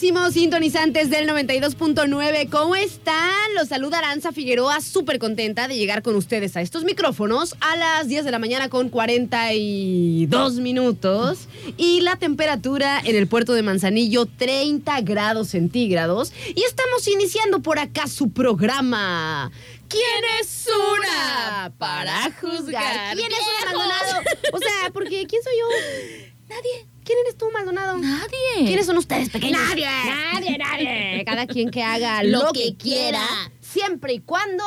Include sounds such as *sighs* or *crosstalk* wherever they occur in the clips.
Queridísimos sintonizantes del 92.9. ¿Cómo están? Los saluda Aranza Figueroa, súper contenta de llegar con ustedes a estos micrófonos a las 10 de la mañana con 42 minutos. Y la temperatura en el puerto de Manzanillo, 30 grados centígrados. Y estamos iniciando por acá su programa. ¿Quién es una para juzgar? ¿Quién es una Maldonado? O sea, porque ¿quién soy yo? Nadie. ¿Quién eres tú, Maldonado? Nadie. ¿Quiénes son ustedes pequeños? Nadie. Nadie, nadie. *laughs* Cada quien que haga Lo lo, que quiera, quiera. siempre y cuando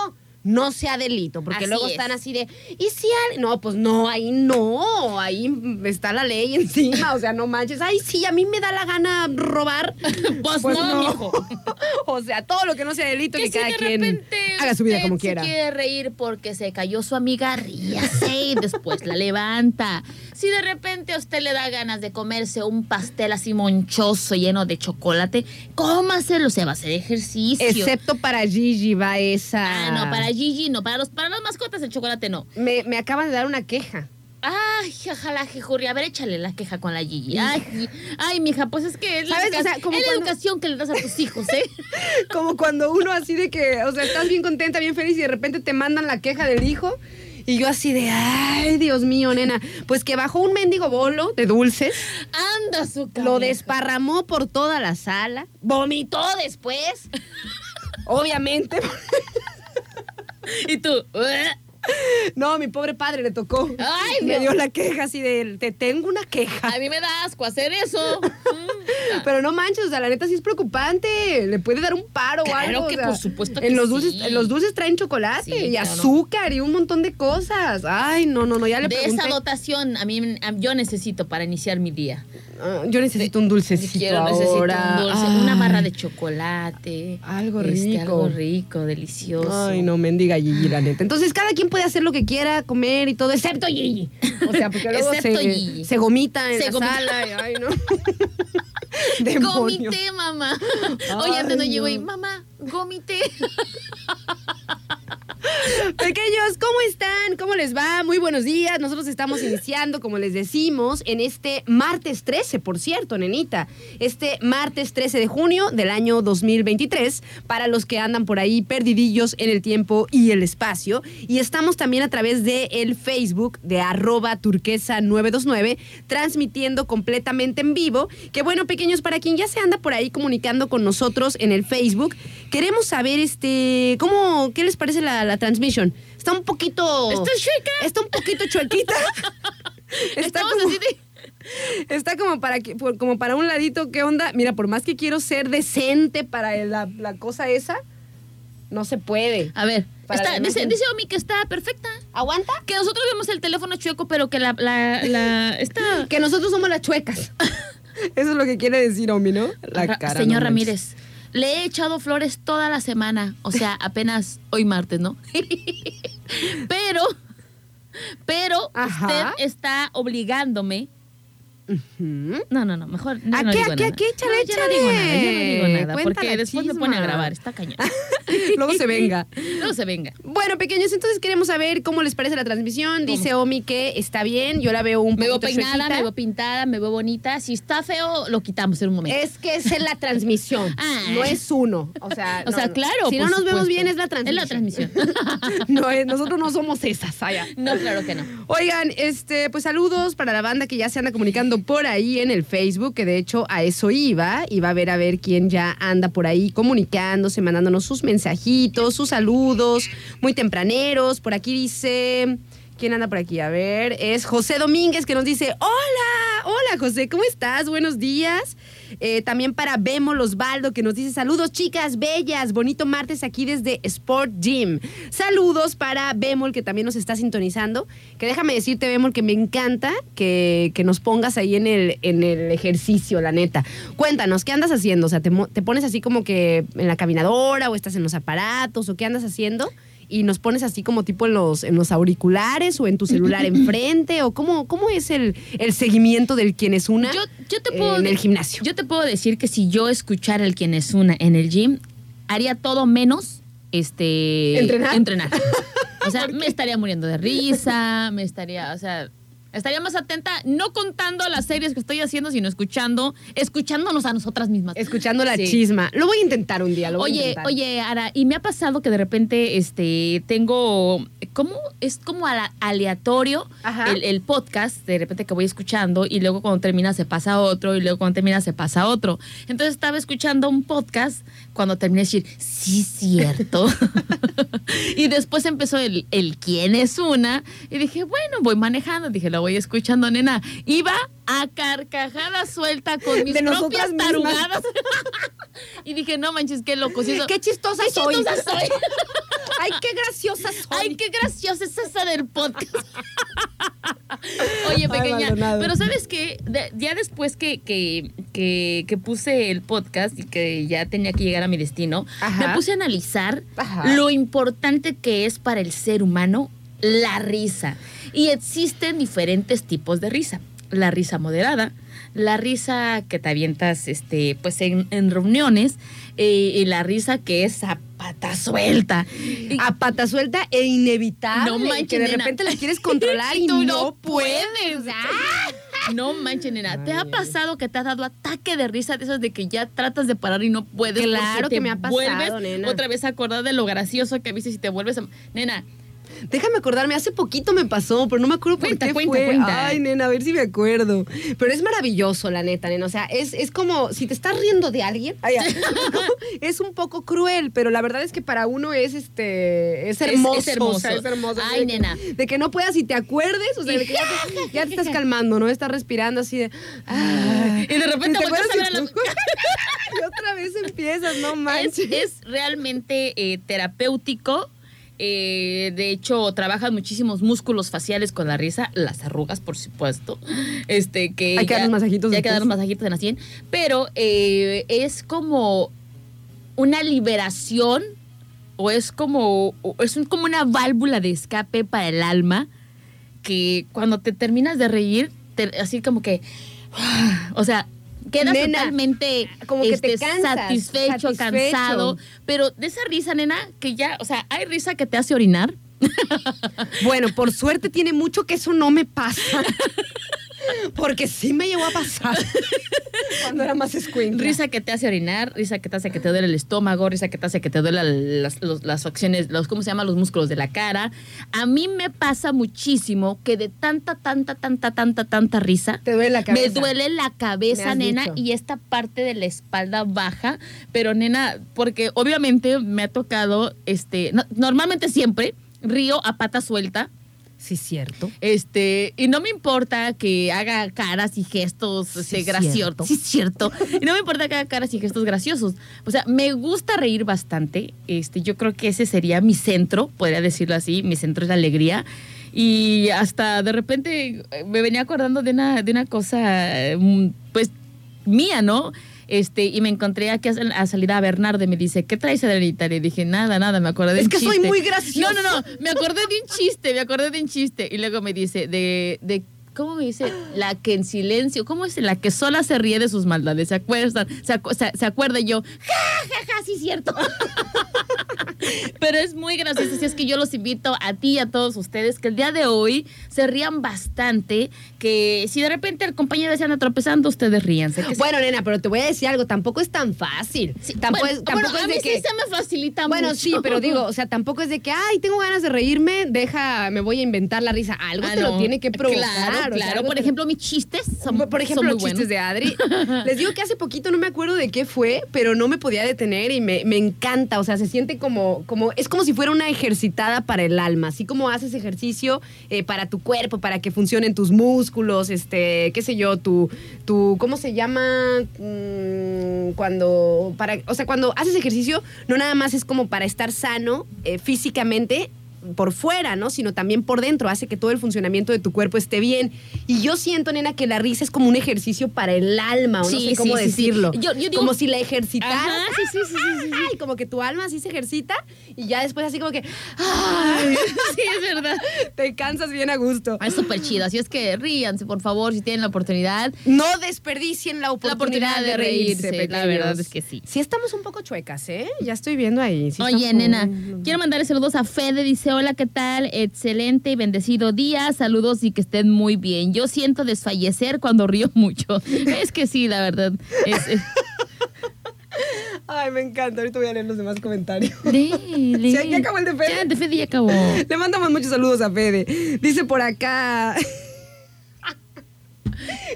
no sea delito, porque Así luego es. están así de, ¿y si al-?" No, pues no, ahí no, ahí está la ley encima, o sea, no manches, ay, sí, a mí me da la gana robar. *laughs* Pues no, mijo. *laughs* o sea, todo lo que no sea delito, que, Que si cada de quien haga su vida como se quiera. quiere reír porque se cayó su amiga, ríase y después la levanta. Si de repente a usted le da ganas de comerse un pastel así monchoso lleno de chocolate, cómaselo, se va a hacer ejercicio. Excepto para Gigi va esa. Ah, no, para Gigi no, para los para las mascotas el chocolate no. Me, me acaban de dar una queja. Ay, ojalá, Jejurri, a ver, échale la queja con la Gigi. Ay, ay, mija, pues es que es la, ¿Sabes? O educa- sea, como es la cuando- educación que le das a tus hijos, ¿eh? *laughs* Como cuando uno así de que, o sea, estás bien contenta, bien feliz y de repente te mandan la queja del hijo. Y yo así de, ay, Dios mío, nena. Pues que bajó un mendigo bolo de dulces, Anda su lo desparramó por toda la sala, vomitó después. *laughs* Obviamente. Y tú. No, mi pobre padre le tocó. Ay, Me no. dio la queja así de, te tengo una queja. a mí me da asco hacer eso. *laughs* Pero no manches, o sea, la neta sí es preocupante. Le puede dar un paro o Claro algo. o que sea, por supuesto en que los sí. dulces, en los dulces traen chocolate Sí, y claro. azúcar y un montón de cosas. Ay, no, no, no, ya le De pregunté. esa dotación a mí yo necesito para iniciar mi día. Ah, yo necesito un dulcecito Quiero, necesito un dulce, una barra de chocolate. Algo este, rico. algo rico, delicioso. Ay, no, mendiga Gigi, la neta. Entonces, cada quien puede hacer lo que quiera, comer y todo, excepto Gigi. O sea, porque luego Excepto se, Gigi. se gomita en Se la gomita. sala. y, ay, no. *laughs* *laughs* Demonio. Gomité, mamá. Oye, antes no Ay, llegó y, no. mamá, gomité. *laughs* *laughs* Pequeños, ¿cómo están? ¿Cómo les va? Muy buenos días. Nosotros estamos iniciando, como les decimos, en este martes 13, por cierto, nenita. Este martes 13 de junio del año 2023, para los que andan por ahí perdidillos en el tiempo y el espacio. Y estamos también a través de el Facebook de arroba turquesa 929, transmitiendo completamente en vivo. Que bueno, pequeños, para quien ya se anda por ahí comunicando con nosotros en el Facebook, queremos saber este cómo, ¿qué les parece la, la transmisión? Está un poquito. Está chueca. Está un poquito chuequita. *laughs* está Estamos como, así de. *laughs* está como para como para un ladito, ¿qué onda? Mira, por más que quiero ser decente para la, la cosa esa, no se puede. A ver, está- dice, Omi que está perfecta. ¿Aguanta? Que nosotros vemos el teléfono chueco, pero que la, la, la está. Que nosotros somos las chuecas. *laughs* Eso es lo que quiere decir Omi, ¿no? La Ra- cara. Señor no. Ramírez, le he echado flores toda la semana, o sea, *laughs* apenas hoy martes, ¿no? *laughs* pero, pero Ajá. usted está obligándome. No, no, no, mejor. ya ¿A no qué, digo a qué, nada. qué? Échale, No, ya no digo nada, no digo porque después me pone a chisma. grabar, está cañón. *laughs* Luego se venga. No se venga. Bueno, pequeños, entonces queremos saber cómo les parece la transmisión. Dice Omi que está bien, yo la veo un Me veo peinada, me veo pintada, me veo bonita. Si está feo, lo quitamos en un momento. Es que es en la transmisión, *laughs* Ah. no es uno. O sea, o no, sea, no. claro. Si no nos vemos bien es la transmisión. Es la transmisión. *laughs* no, es- nosotros no somos esas, no, claro que no. Oigan, este, pues saludos para la banda que ya se anda comunicando por ahí en el Facebook, que de hecho a eso iba, va a ver a ver quién ya anda por ahí comunicándose, mandándonos sus mensajitos, sus saludos, muy tempraneros. Por aquí dice. ¿Quién anda por aquí? A ver, es José Domínguez que nos dice, hola, hola José, ¿cómo estás? Buenos días. Eh, también para Bemo Osvaldo que nos dice, saludos chicas bellas, bonito martes aquí desde Sport Gym. Saludos para Bemol que también nos está sintonizando, que déjame decirte Bemol que me encanta que, que nos pongas ahí en el, en el ejercicio, la neta. Cuéntanos, ¿qué andas haciendo? O sea, te, te pones así como que en la caminadora o estás en los aparatos o qué andas haciendo? Y nos pones así como tipo en los, en los auriculares o en tu celular *laughs* enfrente o cómo, cómo es el, el seguimiento del quien es una Yo, yo te eh, puedo en el gimnasio. Yo te puedo decir que si yo escuchara el quien es una en el gym, haría todo menos este ¿Entrenar? entrenar. *laughs* O sea, me estaría muriendo de risa, me estaría, o sea, estaría más atenta, no contando las series que estoy haciendo, sino escuchando, escuchándonos a nosotras mismas. Escuchando la Sí. chisma. Lo voy a intentar un día. Lo voy a Oye, intentar. oye, Ara, y me ha pasado que de repente este tengo ¿cómo? Es como aleatorio el podcast, de repente que voy escuchando, y luego cuando termina se pasa otro, y luego cuando termina se pasa otro. Entonces estaba escuchando un podcast, cuando terminé de decir, sí, cierto. *laughs* y después empezó el, el quién es una, y dije, bueno, voy manejando, dije, lo voy escuchando, nena. Iba a carcajada suelta con mis De propias tarugadas. *laughs* y dije, no manches, qué loco. si eso- Qué chistosa qué soy. chistosa soy. *laughs* Ay, qué graciosa soy. Ay, qué graciosa es esa del podcast. Oye, pequeña, pero ¿sabes qué? De- ya después que, que, que, que puse el podcast y que ya tenía que llegar mi destino, Ajá. me puse a analizar Ajá. lo importante que es para el ser humano la risa. Y existen diferentes tipos de risa. La risa moderada, la risa que te avientas este, pues en, en reuniones eh, y la risa que es a pata suelta. A pata suelta e inevitable. No manches, Que de nena. repente la quieres *laughs* controlar y, Y tú no, no puedes. puedes. Ah. No manches, nena. ¿Te ha pasado que te ha dado ataque de risa de esos de que ya tratas de parar y no puedes? Claro que te me ha pasado, vuelves nena. Otra vez acordar de lo gracioso que viste y te vuelves a... Nena, Déjame acordarme, hace poquito me pasó, pero no me acuerdo por Cuenta, qué cuenta, fue. cuenta. Ay, nena, a ver si me acuerdo. Pero es maravilloso, la neta, nena. O sea, es, es como si te estás riendo de alguien. Ay, *laughs* es un poco cruel, pero la verdad es que para uno es este es hermoso. es hermoso. o sea, es hermoso. Ay, De que- nena. De que no puedas y te acuerdes, o sea, de que ya te, *laughs* ya te estás calmando, ¿no? Estás respirando así de. ay. Y de repente te volteas a ver acuerdas *laughs* y- otra vez empiezas, no es, manches. es realmente eh, terapéutico. Eh, de hecho, trabajan muchísimos músculos faciales con la risa, las arrugas, por supuesto. Este, que Hay que dar los masajitos Hay que dar masajitos en la 100. Pero eh, es como una liberación o es como, es un- como una válvula de escape para el alma que cuando te terminas de reír, te- así como que, *sighs* o sea, quedas Nena, totalmente como que te este, cansas, satisfecho, satisfecho. cansado, pero de esa risa, nena, que ya, o sea, hay risa que te hace orinar. Bueno, por suerte tiene mucho que eso no me pasa. *laughs* Porque sí me llegó a pasar *laughs* cuando era más escuincla. Risa que te hace orinar, risa que te hace que te duele el estómago, risa que te hace que te duele las, los- las facciones, los, ¿cómo se llama? Los músculos de la cara. A mí me pasa muchísimo que de tanta, tanta, tanta, tanta, tanta risa, Te duele la cabeza. me duele la cabeza, nena, dicho. y esta parte de la espalda baja. Pero, nena, porque obviamente me ha tocado, este, no- normalmente siempre río a pata suelta. Sí, cierto. Este, y no me importa que haga caras y gestos este, Sí, graciosos. cierto. Sí, cierto. Y no me importa que haga caras y gestos graciosos. O sea, me gusta reír bastante. Este, yo creo que ese sería mi centro, podría decirlo así. Mi centro es la alegría. Y hasta de repente eh, me venía acordando de una, de una cosa, mm, pues, mía, ¿no? Este, y me encontré aquí a, a salida a Bernardo y me dice, ¿qué traes, Adelita? Le dije, nada, nada, me acordé de Es un que soy chiste". muy graciosa. No, no, no, me acordé de un chiste, me acordé de un chiste. Y luego me dice, de, de ¿cómo me dice? La que en silencio, ¿cómo es? La que sola se ríe de sus maldades, ¿se acuerdan? Se, acu- se- se acuerda y yo, ja, ja, ja, sí, cierto. *laughs* Pero es muy gracioso, así es que yo los invito a ti y a todos ustedes que el día de hoy se rían bastante, que si de repente el compañero se anda tropezando, ustedes ríanse. Bueno, nena, pero te voy a decir algo, tampoco es tan fácil. sí, tampoco bueno, es, tampoco bueno, es a de mí que sí se me facilita Bueno, mucho. sí, pero digo, o sea, tampoco es de que, ay, tengo ganas de reírme, deja, me voy a inventar la risa. Algo Ah, te lo tiene que provocar. Claro, o sea, claro. Por ejemplo, mis chistes son, por ejemplo, son muy los buenos. chistes de Adri. *laughs* Les digo que hace poquito no me acuerdo de qué fue, pero no me podía detener y me, me encanta. O sea, se siente como, como, es como si fuera una ejercitada para el alma. Así como haces ejercicio eh, para tu cuerpo, para que funcionen tus músculos, este, qué sé yo, tu, tu ¿cómo se llama? Mm, cuando, para, o sea, cuando haces ejercicio, no nada más es como para estar sano eh, físicamente, por fuera, ¿no? Sino también por dentro, hace que todo el funcionamiento de tu cuerpo esté bien. Y yo siento, nena, que la risa es como un ejercicio para el alma, o no Sí, sé cómo sí, sí. decirlo. Yo- yo digo- como si la ejercitaras. Ajá, sí, sí, sí, sí. Ay, como que tu alma así se ejercita y ya después así como que ay, *laughs* sí, es verdad. te cansas bien a gusto. Es súper chido. Así es que ríanse, por favor, si tienen la oportunidad. No desperdicien la oportunidad, oportunidad de reírse, la verdad es que sí. Sí estamos un poco chuecas, ¿eh? Ya estoy viendo ahí. Oye, nena, quiero mandarle saludos a Fede. Dice, hola, ¿qué tal? Excelente y bendecido día. Saludos y que estén muy bien. Yo siento desfallecer cuando río *laughs* mucho. Es que sí, la verdad. Es, es- Ay, me encanta. Ahorita voy a leer los demás comentarios. Lee, lee. *laughs* ¿Ya- ya acabó el de Fede? Ya, el de Fede ya acabó. Le mandamos muchos saludos a Fede. Dice por acá.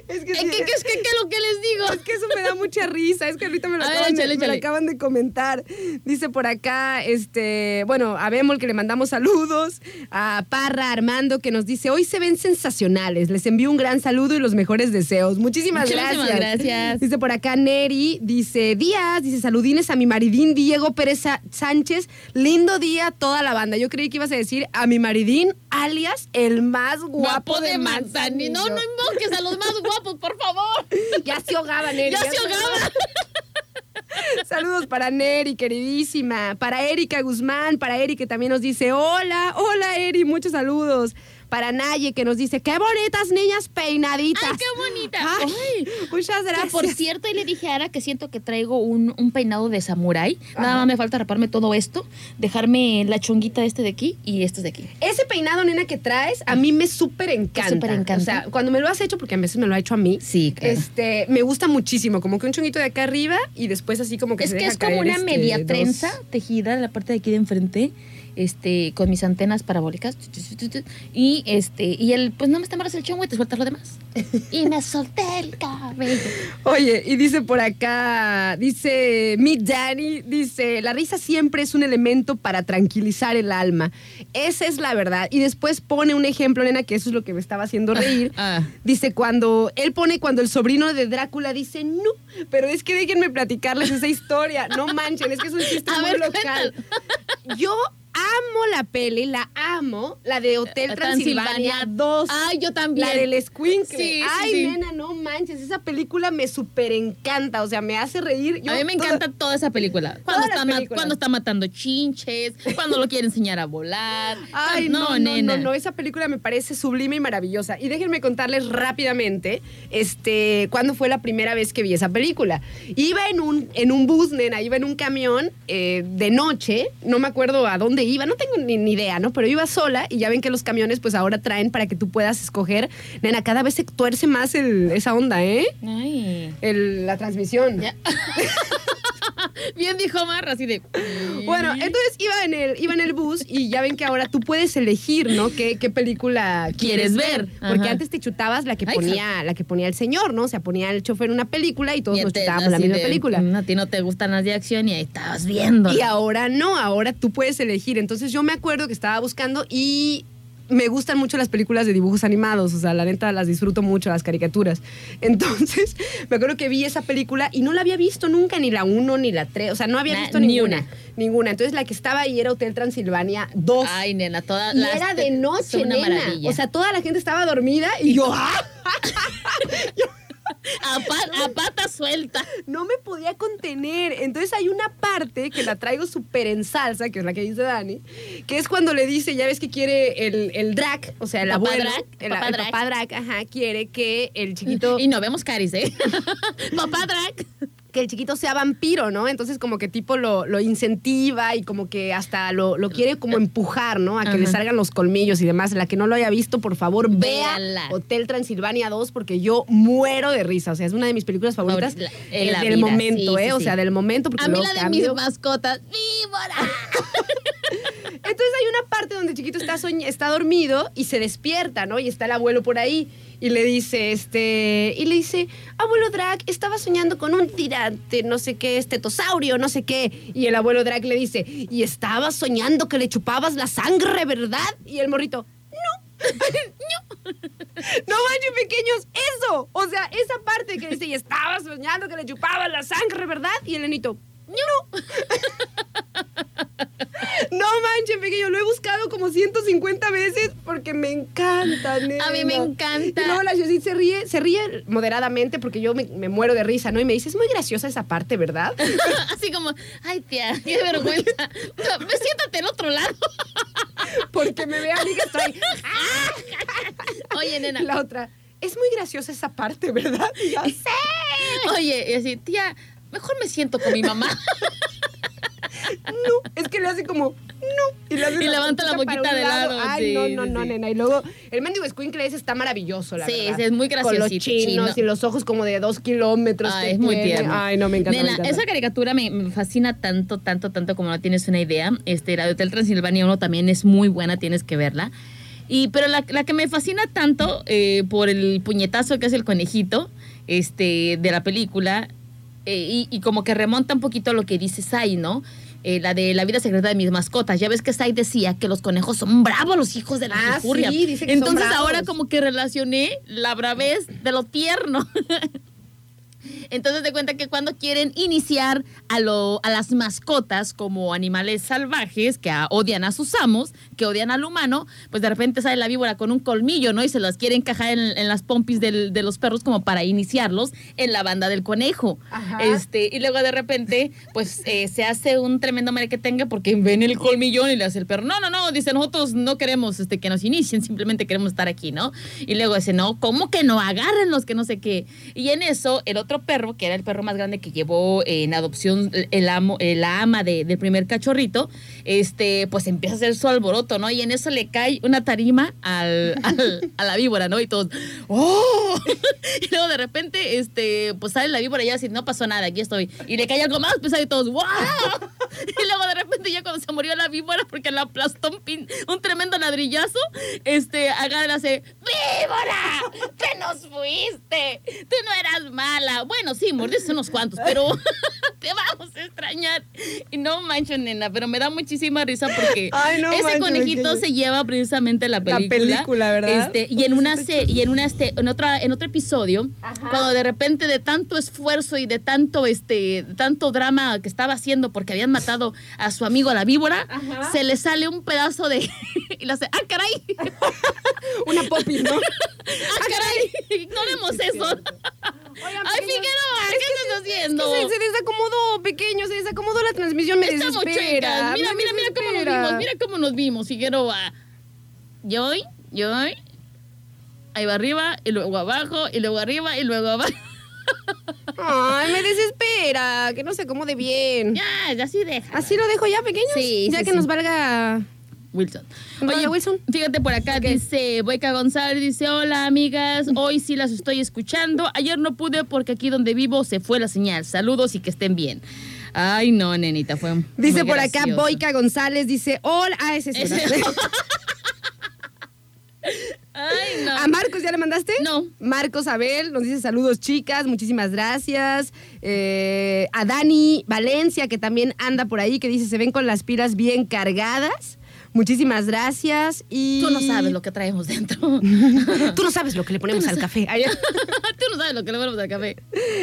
Es que, ¿Qué, sí, qué, qué es que, qué lo que les digo? es que eso me da mucha risa. Es que ahorita me lo, ver, acaban, de, échale, me lo acaban de comentar. Dice por acá, este, bueno, a Bemol que le mandamos saludos. A Parra Armando que nos dice: Hoy se ven sensacionales. Les envío un gran saludo y los mejores deseos. Muchísimas, Muchísimas gracias. gracias. Dice por acá Neri, dice Díaz, dice saludines a mi maridín Diego Pérez Sánchez. Lindo día a toda la banda. Yo creí que ibas a decir a mi maridín, alias el más guapo, de Manzanillo. No, no invoques a los más guapos, por favor. Ya se ahogaba, Neri. Ya se ahogaba. Saludos para Neri, queridísima. Para Erika Guzmán, para Eri que también nos dice hola, hola Eri, muchos saludos. Para Naye que nos dice qué bonitas niñas peinaditas. Ay, qué bonita. Ay, Ay. muchas Que gracias. por cierto, y le dije a Ara que siento que traigo un, un peinado de samurái. Nada más me falta raparme todo esto, dejarme la chonguita este de aquí y estos de aquí. Ese peinado, nena, que traes, a mí me súper encanta. Súper encanta. O sea, cuando me lo has hecho, porque a veces me lo ha hecho a mí. Sí, claro. Este, me gusta muchísimo, como que un chonguito de acá arriba y después así como que es se que deja es como caer, una este, media dos- trenza tejida en la parte de aquí de enfrente. Este, con mis antenas parabólicas. Y este, y el, pues no me embarazando el chongo y te sueltas lo demás. Y me solté el cabello. Oye, y dice por acá, dice mi Danny, dice, la risa siempre es un elemento para tranquilizar el alma. Esa es la verdad. Y después pone un ejemplo, nena, que eso es lo que me estaba haciendo reír. *laughs* Ah. Dice cuando, él pone cuando el sobrino de Drácula dice, no, pero es que déjenme platicarles esa historia. No manchen, es que es un chiste *laughs* A muy ver, local. Yo amo la peli, la amo, la de Hotel Transilvania, Transilvania 2. Ay, yo también. La del Squinkle. Sí, sí, Ay, sí. nena, no manches. Esa película me súper encanta. O sea, me hace reír. Yo a mí me toda- encanta toda esa película. Cuando está, cuando está matando chinches, cuando lo quiere enseñar a volar. Ay, no, no, no, no, esa película me parece sublime y maravillosa. Y déjenme contarles rápidamente, este, cuándo fue la primera vez que vi esa película. Iba en un, en un bus, nena, iba en un camión eh, de noche, no me acuerdo a dónde iba, no tengo ni, ni idea, ¿no? Pero iba sola y ya ven que los camiones pues ahora traen para que tú puedas escoger. Nena, cada vez se tuerce más el- esa onda, ¿eh? Ay. El- la transmisión. Ya. *laughs* *laughs* Bien dijo Marra, así de. Bueno, entonces iba en el, iba en el bus y ya ven que ahora tú puedes elegir, ¿no? ¿Qué, qué película quieres Quieres ver? Porque Ajá. antes te chutabas la que Ay, ponía, la que ponía el señor, ¿no? O sea, ponía el chofer una película y todos Y nos te- chutábamos la misma de, película. "Mm, A ti no te gustan las de acción y ahí estabas viendo. Y ahora no, ahora tú puedes elegir. Entonces yo me acuerdo que estaba buscando y me gustan mucho las películas de dibujos animados, o sea, la neta las disfruto mucho, las caricaturas. *laughs* Entonces, me acuerdo que vi esa película y no la había visto nunca, ni la 1 ni la 3, o sea, no había Na- visto ni ninguna, una. ninguna. Entonces, la que estaba ahí era Hotel Transilvania 2. Ay, nena, toda y era de noche, nena. maravilla. O sea, toda la gente estaba dormida y yo *laughs* ¡ah! *laughs* a, pa- a pata suelta. no me podía contener. Entonces hay una parte que la traigo súper en salsa, que es la que dice Dani, que es cuando le dice, ya ves que quiere el, el drag, o sea, el Papá abuelo, drag, el, papá el drag. papá drag, ajá, quiere que el chiquito, Y no vemos caris, ¿eh? *laughs* Papá drag. Que el chiquito sea vampiro, ¿no? Entonces como que tipo lo, lo incentiva y como que hasta lo, lo quiere como empujar, ¿no? A que Ajá. le salgan los colmillos y demás. La que no lo haya visto, por favor, vea. Hotel Transilvania 2 porque yo muero de risa. O sea, es una de mis películas favoritas Favorita, eh, en la del vida, momento, sí, ¿eh? sí, O sea, del momento porque A mí la de cambio. mis mascotas. ¡Víbora! *laughs* Entonces hay una parte donde de chiquito está, está dormido y se despierta, ¿no? Y está el abuelo por ahí. Y le dice, este, y le dice, abuelo Drag, estaba soñando con un tirante, no sé qué, estetosaurio, no sé qué. Y el abuelo Drag le dice, y estaba soñando que le chupabas la sangre, ¿verdad? Y el morrito, no. *laughs* no. No manches, pequeños, eso. O sea, esa parte que dice, y estaba soñando que le chupabas la sangre, ¿verdad? Y el nenito, no. *laughs* *laughs* No pequeño, lo he buscado como 150 veces porque me encanta, nena. A mí me encanta. Y luego la Judith se ríe, se ríe moderadamente porque yo me, me muero de risa, ¿no? Y me dice, es muy graciosa esa parte, ¿verdad? *laughs* Así como, ay, tía, qué vergüenza. No, siéntate al otro lado. *laughs* Porque me ve a mí que estoy... *laughs* Oye, nena. Y la otra, es muy graciosa esa parte, ¿verdad? Y yo, sí. Oye, y así, tía, mejor me siento con mi mamá. No, es que le hace como, no. Y, Y levanta la boquita de lado, Ay, sí, no, no, sí, no, nena. Y luego, el mendigo Squinkle ese está maravilloso, la Sí, verdad. sí, es muy Con los chinos chino. y los ojos como de dos kilómetros. Ah, que es muy tiene. tierno. Ay, no, me encanta. me Nena, encanta. esa caricatura me, me fascina tanto, tanto, tanto como no tienes una idea. Este, la de Hotel Transilvania 1 también es muy buena, tienes que verla. Y, pero la, la que me fascina tanto eh, por el puñetazo que hace el conejito este, de la película eh, y, y como que remonta un poquito a lo que dice Sai, ¿no? Eh, la de la vida secreta de mis mascotas. Ya ves que Sai decía que los conejos son bravos, los hijos de la Ah, sí, dice que Entonces ahora como que relacioné la bravez de lo tierno. *laughs* Entonces te cuenta que cuando quieren iniciar a, lo, a las mascotas como animales salvajes que a- odian a sus amos, que odian al humano, pues de repente sale la víbora con un colmillo, ¿no? Y se las quiere encajar en, en las pompis del- de los perros como para iniciarlos en la banda del conejo. Ajá. Este, y luego de repente, pues eh, se hace un tremendo merequetengue porque ven el colmillón y le hace el perro, no, no, no, dice, nosotros no queremos este, que nos inicien, simplemente queremos estar aquí, ¿no? Y luego dice, no, ¿cómo que no? Agárrenlos, que no sé qué. Y en eso, el otro perro, que era el perro más grande que llevó en adopción el amo, la ama de- del primer cachorrito, este, pues empieza a hacer su alboroto, ¿no? Y en eso le cae una tarima al, *laughs* al- a la víbora, ¿no? Y todos, ¡oh! *laughs* y luego de repente, este, pues sale la víbora y ya así, no pasó nada, aquí estoy. Y le cae algo más pesado y todos, ¡wow! *laughs* y luego de repente ya cuando se murió la víbora porque la aplastó un, pin- un tremendo ladrillazo, este, agarra y hace, ¡víbora! ¡Te nos fuiste! ¡Tú no eras mala! Bueno, sí, mordiste unos cuantos, pero *laughs* te vamos a extrañar. Y no mancho, nena, pero me da muchísima risa porque *laughs* Ay, no ese manches, conejito se lleva precisamente la película. película, ¿verdad? Este, y en una se- y en una este, en otra en otro episodio, cuando de repente de tanto esfuerzo y de tanto este tanto drama que estaba haciendo porque habían matado a su amigo a la víbora, Ajá. se le sale un pedazo de *laughs* y le hace, "Ah, caray." Una popis, ¿no? ¡Ah, caray! Ignoremos eso. Oigan, Ay, pequeños, Figueroa, ¿qué estás haciendo? Se, se desacomodó, pequeño, se desacomodó la transmisión, me Estamos desespera. Mira, me mira, mira cómo nos vimos. Mira cómo nos vimos, Figueroa. Yo, yo, ahí va arriba, y luego abajo, y luego arriba, y luego abajo. Ay, me desespera, que no se acomode bien. Ya, ya sí deja. ¿Así lo dejo ya, pequeños? Sí, Ya sí, que sí. nos valga... Wilson. Oye, Wilson. fíjate por acá, dice Boica González, dice, hola amigas, hoy sí las estoy escuchando. Ayer no pude porque aquí donde vivo se fue la señal. Saludos y que estén bien. Ay, no, nenita, fue Dice muy por acá. Boica González, dice, hola, ah, ese es Ese-. *laughs* Ay, no. ¿A Marcos ya le mandaste? No. Marcos Abel nos dice saludos chicas, muchísimas gracias. Eh, a Dani Valencia, que también anda por ahí, que dice se ven con las pilas bien cargadas. Muchísimas gracias. Y... Tú no sabes lo que traemos dentro. *laughs* Tú no sabes lo que le ponemos al café. *laughs* Tú no sabes lo que le ponemos al café.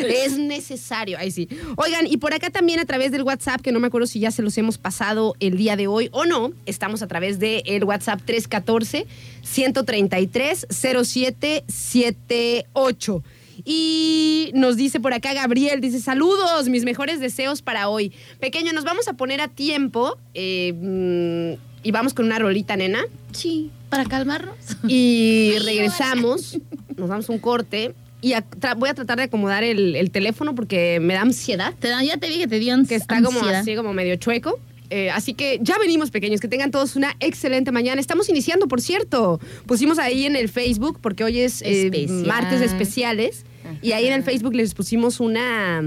Es necesario, ahí sí. Oigan, y por acá también a través del WhatsApp, que no me acuerdo si ya se los hemos pasado el día de hoy o no, estamos a través del WhatsApp 314-133-0778. Y nos dice por acá Gabriel, dice, saludos, mis mejores deseos para hoy. Pequeño, nos vamos a poner a tiempo eh, mm, y vamos con una rolita, nena. Sí, para calmarnos. Y *laughs* regresamos, nos damos un corte y a- voy a tratar de acomodar el, el teléfono porque me da ansiedad, Te ya te dije que te dio ans- que está como ansiedad. así, como medio chueco. Eh, así que ya venimos, pequeños, que tengan todos una excelente mañana. Estamos iniciando, por cierto. Pusimos ahí en el Facebook, porque hoy es eh, Especial. martes especiales, y ahí en el Facebook les pusimos una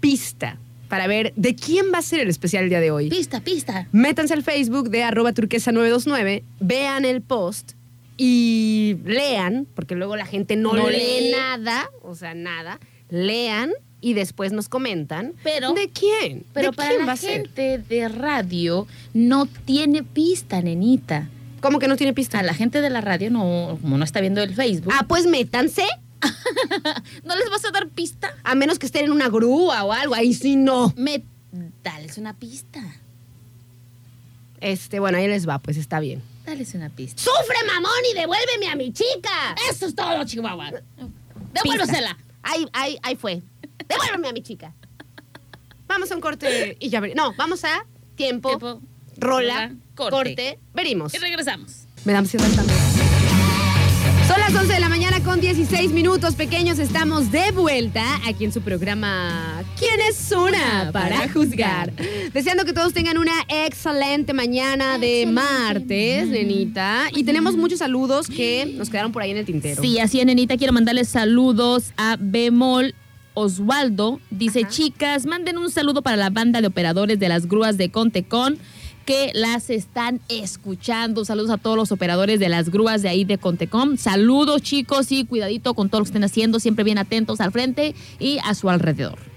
pista para ver de quién va a ser el especial el día de hoy. Pista, pista. Métanse al Facebook de arroba turquesa 929, vean el post y lean, porque luego la gente no, No lee, nada, o sea, nada. Lean y después nos comentan. Pero- ¿De quién? Pero ¿De para quién la va a ser? gente de radio no tiene pista, nenita. ¿Cómo que no tiene pista? A la gente de la radio no, como no está viendo el Facebook, Ah, pues métanse. *laughs* ¿no les vas a dar pista? A menos que estén en una grúa o algo, ahí sí no. Me dales una pista. Este, bueno, ahí les va, pues está bien. Dales una pista. ¡Sufre, mamón, y devuélveme a mi chica! Eso es todo, Chihuahua. Devuélvesela. Ahí, ahí, ahí fue. Devuélveme a mi chica. Vamos a un corte y ya veré. No, vamos a tiempo, Tiempo, rola, rola, corte, corte. Y regresamos. Me da ansiedad también. Son las 11 de la mañana con 16 minutos pequeños. Estamos de vuelta aquí en su programa ¿Quién es una para juzgar? Deseando que todos tengan una excelente mañana de Excelente martes, mañana. nenita. Y tenemos muchos saludos que nos quedaron por ahí en el tintero. Sí, así es, nenita. Quiero mandarles saludos a Bemol Osvaldo. Dice, Ajá. chicas, manden un saludo para la banda de operadores de las grúas de Contecon que las están escuchando. Saludos a todos los operadores de las grúas de ahí de Contecon. Saludos, chicos, y cuidadito con todo lo que estén haciendo. Siempre bien atentos al frente y a su alrededor.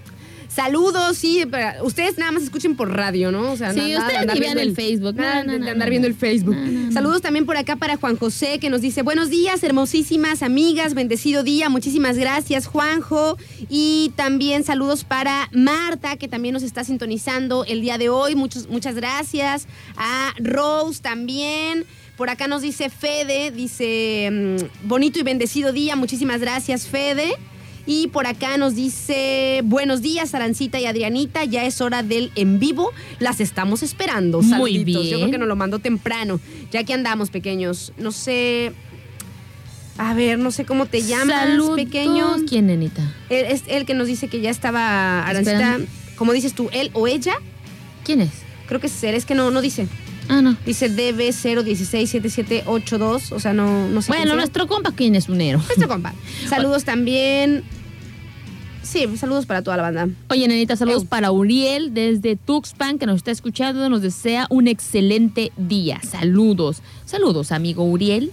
Saludos, sí, pero ustedes nada más escuchen por radio, ¿no? O sea, Sí, nada de ustedes ni vean viendo el Facebook. Nada no, de andar no, viendo el Facebook. Saludos también por acá para Juan José, que nos dice, buenos días, hermosísimas amigas, bendecido día, muchísimas gracias, Juanjo. Y también saludos para Marta, que también nos está sintonizando el día de hoy. Muchos, muchas gracias. A Rose también. Por acá nos dice Fede, dice, mm, bonito y bendecido día, muchísimas gracias, Fede. Y por acá nos dice, buenos días, Arancita y Adrianita, ya es hora del en vivo, las estamos esperando. Muy Saluditos. Yo bien. creo que nos lo mandó temprano, ya que andamos pequeños. No sé, a ver, no sé cómo te llamas, Saludos. pequeño. ¿Quién, nenita? Él- es él que nos dice que ya estaba, Arancita, como dices tú, él o ella, ¿Quién es? creo que es él, es que no, no dice. Ah, no. Dice DB0167782, o sea, no, no sé. Bueno, nuestro compa, ¿quién es unero? Nuestro compa. *laughs* Saludos también. Sí, saludos para toda la banda. Oye, nenita, saludos Eu. para Uriel desde Tuxpan, que nos está escuchando. Nos desea un excelente día. Saludos. Saludos, amigo Uriel.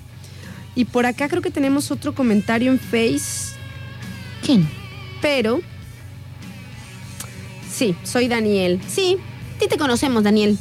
Y por acá creo que tenemos otro comentario en Face, ¿Quién? pero. Sí, soy Daniel. Sí, ti te conocemos, Daniel.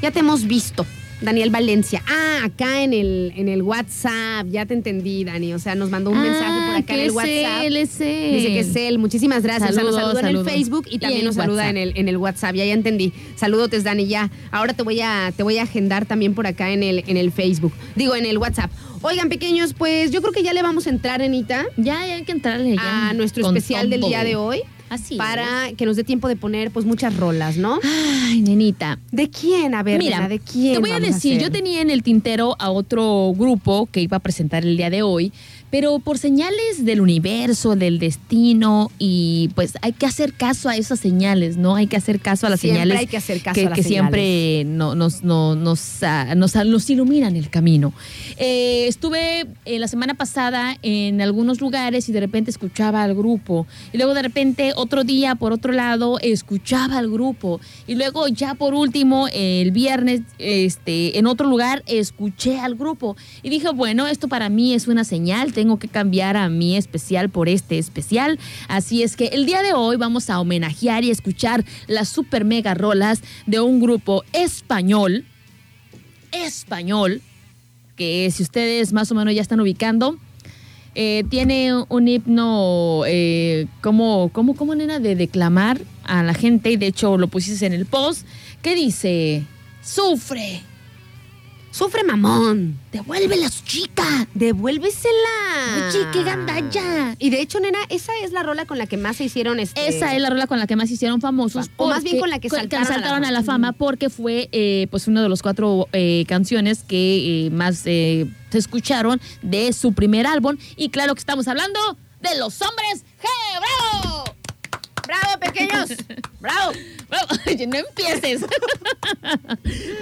Ya te hemos visto. Daniel Valencia. Ah, acá en el, en el WhatsApp. Ya te entendí, Dani. O sea, nos mandó un mensaje por acá en el WhatsApp. Él, es él. Dice que es él. Muchísimas gracias. o sea, Saludos, nos saluda en saludos. el Facebook y también nos saluda en el, en el WhatsApp. Ya, ya entendí. Saludotes, Dani, ya. Ahora te voy a, te voy a agendar también por acá en el, en el Facebook. Digo, en el WhatsApp. Oigan, pequeños, pues yo creo que ya le vamos a entrar, Anita, Ya, ya hay que entrarle ya. a nuestro con especial del día de hoy. Así Para que nos dé tiempo de poner pues muchas rolas, ¿no? Ay, nenita. ¿De quién? A ver, Mira, nena, ¿de quién? te voy a decir, yo tenía en el tintero a otro grupo que iba a presentar el día de hoy, pero por señales del universo, del destino, y pues hay que hacer caso a esas señales, ¿no? Hay que hacer caso a las Siempre señales hay que hacer caso que, a las que siempre no- nos, no- nos, ah, nos, nos iluminan el camino. Eh, estuve eh, la semana pasada en algunos lugares y de repente escuchaba al grupo. Y luego de repente otro día, por otro lado, escuchaba al grupo. Y luego ya por último, el viernes, este, en otro lugar, escuché al grupo. Y dije, bueno, esto para mí es una señal, tengo que cambiar a mi especial por este especial. Así es que el día de hoy vamos a homenajear y escuchar las super mega rolas de un grupo español, español, que si ustedes más o menos ya están ubicando, eh, tiene un himno eh, como, como, como nena de declamar a la gente, y de hecho lo pusiste en el post, que dice, sufre, Sufre mamón. devuélvela chica. Devuélvesela. Oye, qué gandalla. Y de hecho, nena, esa es la rola con la que más se hicieron este. Esa es la rola con la que más se hicieron famosos. O más bien con la que saltaron a la a la fama. porque fue eh, pues una de las cuatro eh, canciones que eh, más se escucharon de su primer álbum. Y claro que estamos hablando de los hombres G. ¡Bravo! ¡Bravo, pequeños! ¡Bravo! Bueno, *laughs* oye, no empieces.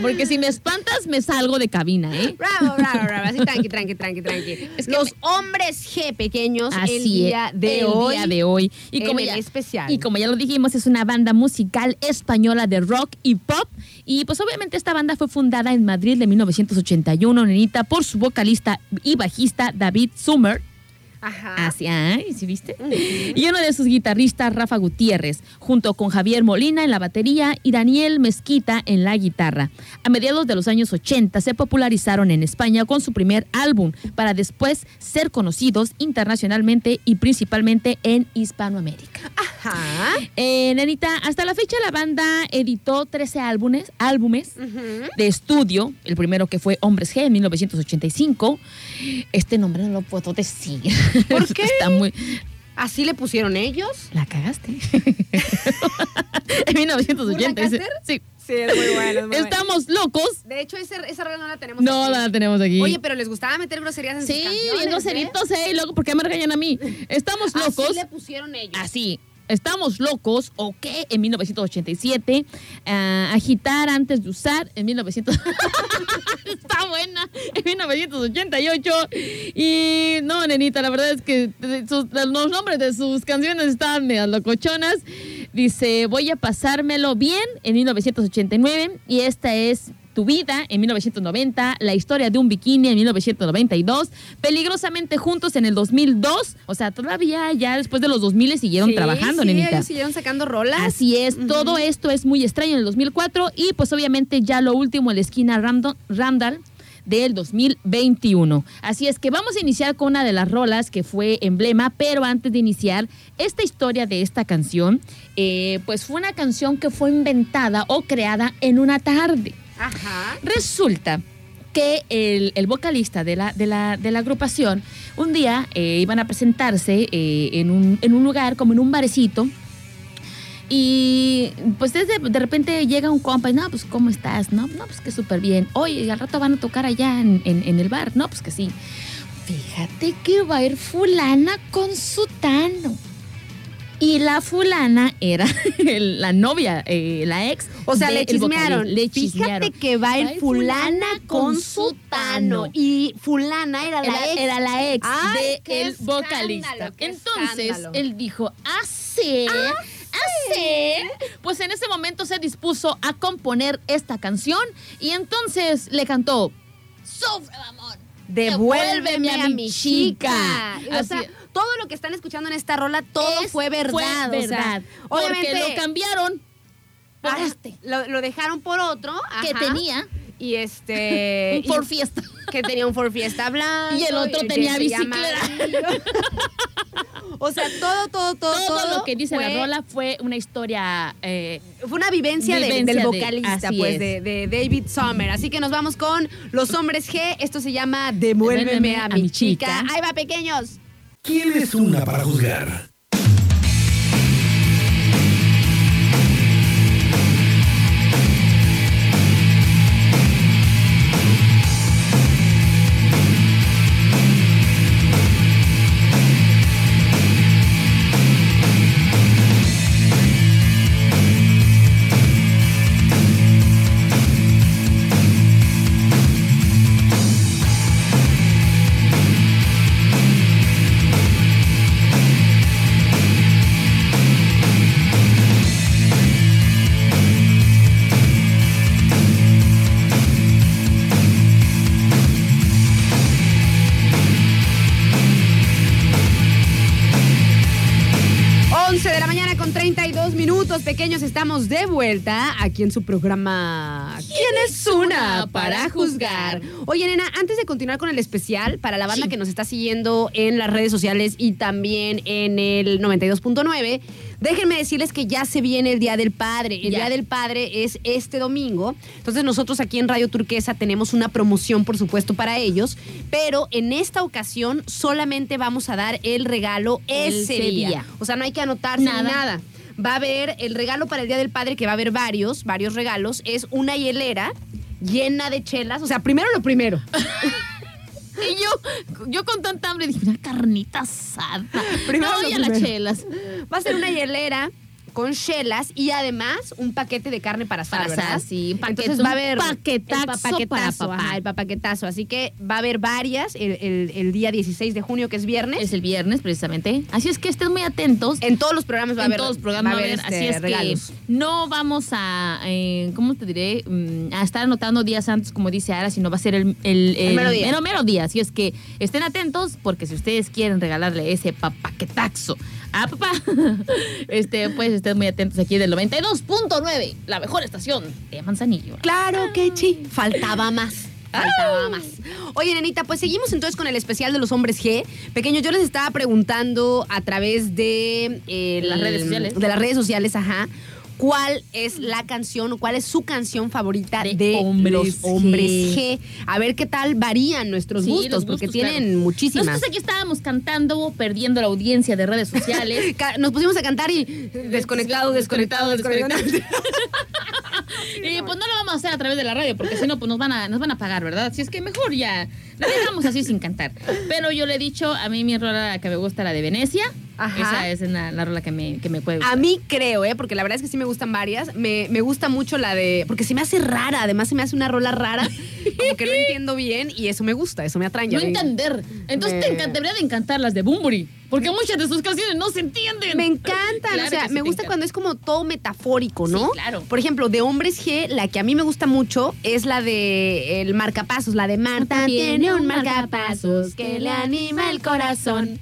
Porque si me espantas, me salgo de cabina, ¿eh? Bravo, bravo, bravo. Así tranqui, tranqui, tranqui, tranqui. Es que Los me- hombres G pequeños Así el día de el hoy. día de hoy. Y como el ya, especial. Y como ya lo dijimos, es una banda musical española de rock y pop. Y pues obviamente esta banda fue fundada en Madrid de 1981, nenita, por su vocalista y bajista David Summer. Ajá. Así, ay, ¿sí viste? Y uno de sus guitarristas, Rafa Gutiérrez, junto con Javier Molina en la batería y Daniel Mezquita en la guitarra. A mediados de los años 80 se popularizaron en España con su primer álbum, para después ser conocidos internacionalmente y principalmente en Hispanoamérica. Ajá. Eh, nenita, hasta la fecha la banda editó 13 álbumes, álbumes de estudio, el primero que fue Hombres G en 1985. Este nombre no lo puedo decir. ¿Por *laughs* qué? Está muy... ¿Así le pusieron ellos? La cagaste. *laughs* en 1980. ¿Burla Sí. Sí, es muy bueno. es muy bueno. Estamos locos. De hecho, ese- esa regla no la tenemos No aquí. la tenemos aquí. Oye, pero les gustaba meter groserías en sí, sus canciones, ¿eh? groseritos, ¿eh? Y luego, ¿por qué me regañan a mí? Estamos locos. Así le pusieron ellos. Así. Estamos locos, ¿o qué? En 1987. ah, agitar antes de usar en 1900. *laughs* Está buena. En 1988. Y no, nenita, la verdad es que los nombres de sus canciones estaban medio locochonas. Dice, voy a pasármelo bien en 1989. Y esta es tu vida en 1990, La historia de un bikini en 1992, Peligrosamente juntos en el 2002, o sea, todavía ya después de los 2000 siguieron Sí, trabajando, sí, nenita. ellos siguieron sacando rolas. Así es, todo esto es muy extraño en el 2004 y pues obviamente ya lo último en la esquina Ramdo- Randall del 2021. Así es que vamos a iniciar con una de las rolas que fue emblema, pero antes de iniciar esta historia de esta canción, eh, pues fue una canción que fue inventada o creada en una tarde. Ajá. Resulta que el, vocalista de la, de, la, de la agrupación un día eh, iban a presentarse eh, en, un, en un lugar, como en un barecito. Y pues de repente llega un compa y no, pues ¿cómo estás? No, no pues que súper bien. Oye, al rato van a tocar allá en, en- el bar. No, pues que sí. Fíjate que va a ir fulana con sutano. Y la fulana era *laughs* el- la novia, eh, la ex. O sea, le chismearon. Le Fíjate chismearon. que va el fulana con sutano. Y fulana era la Era, ex. era la ex Ay, del escándalo, vocalista. Entonces escándalo. él dijo, ¿así? ¿Así? Pues en ese momento se dispuso a componer esta canción y entonces le cantó, Sufre, amor. Devuélveme a mi chica. O Así sea, todo lo que están escuchando en esta rola, todo es- fue verdad. Fue o sea, verdad. obviamente porque lo cambiaron por ah, este, Lo, lo dejaron por otro. que ajá, tenía Y este. *laughs* un Ford Fiesta. que tenía un Ford Fiesta blanco. Y el otro tenía bicicleta. *laughs* o sea, todo, todo, todo, Todo, lo que dice fue, la rola fue una historia eh, Fue una vivencia, de- del de- vocalista, así pues, es. de, de David Sommer. Así que nos vamos con Los Hombres G. Esto se llama Devuélveme a, mi chica. Ahí va, pequeños. ¿Quién es una para juzgar? Estamos de vuelta aquí en su programa ¿Quién es una para juzgar? Oye, nena, antes de continuar con el especial, para la banda Sí. que nos está siguiendo en las redes sociales y también en el 92.9, déjenme decirles que ya se viene el Día del Padre. El Ya. Día del Padre es este domingo. Entonces nosotros aquí en Radio Turquesa tenemos una promoción, por supuesto, para ellos, pero en esta ocasión solamente vamos a dar el regalo ese, Ese día. día. O sea, no hay que anotarse Nada. ni nada. Va a haber el regalo para el Día del Padre, que va a haber varios, varios regalos. Es una hielera llena de chelas. O sea, primero lo primero. *laughs* Y yo, yo con tanta hambre dije, una carnita asada. Primero no, lo y a las chelas. Va a ser una hielera con chelas y además un paquete de carne para asar, Para asar, sí, Entonces va a haber paquetazo el para ajá, el papaquetazo. Así que va a haber varias el, el- el día 16 de junio, que es viernes. Es el viernes, precisamente. Así es que estén muy atentos. en todos los programas va a en haber todos los programas va a haber, este, así es regalos. que no vamos a, eh, ¿cómo te diré? Mm, a estar anotando días antes, como dice Ara, sino va a ser el, el, El mero día. mero, mero día. Así es que estén atentos, porque si ustedes quieren regalarle ese papaquetaxo a papá, *laughs* este, pues estén muy atentos aquí del 92.9, la mejor estación de Manzanillo. Claro que sí. Faltaba más. Faltaba más. Oye, nenita, pues seguimos entonces con el especial de los hombres G. Pequeño, yo les estaba preguntando a través de el- Las redes sociales. De las redes sociales, ajá. ¿Cuál es la canción o cuál es su canción favorita de, De hombres los hombres G? G? A ver qué tal varían nuestros Sí, gustos, porque gustos, tienen claro. muchísimas. Nosotros aquí estábamos cantando, perdiendo la audiencia de redes sociales. *laughs* Nos pusimos a cantar y desconectado, desconectado, desconectado. *laughs* Y pues no lo vamos a hacer a través de la radio, porque si no, pues nos van a, nos van a pagar, ¿verdad? Así es que mejor ya la dejamos así sin cantar. Pero yo le he dicho, a mí mi rola que me gusta, la de Venecia. Ajá. Esa es la, la rola que me, que me puede A gustar. mí creo, ¿eh? Porque la verdad es que sí me gustan varias. Me, me gusta mucho la de. Porque se me hace rara, además se me hace una rola rara. *laughs* Como que no entiendo bien y eso me gusta, eso me atrae. No entender. Entonces Me- te encan- debería de encantar las de Bumburi, porque muchas de sus canciones no se entienden. Me encantan, Claro o sea, sí me gusta encanta. cuando es como todo metafórico, ¿no? Sí, claro. Por ejemplo, de Hombres G, la que a mí me gusta mucho es la de el marcapasos, la de Marta tiene un marcapasos que le anima el corazón.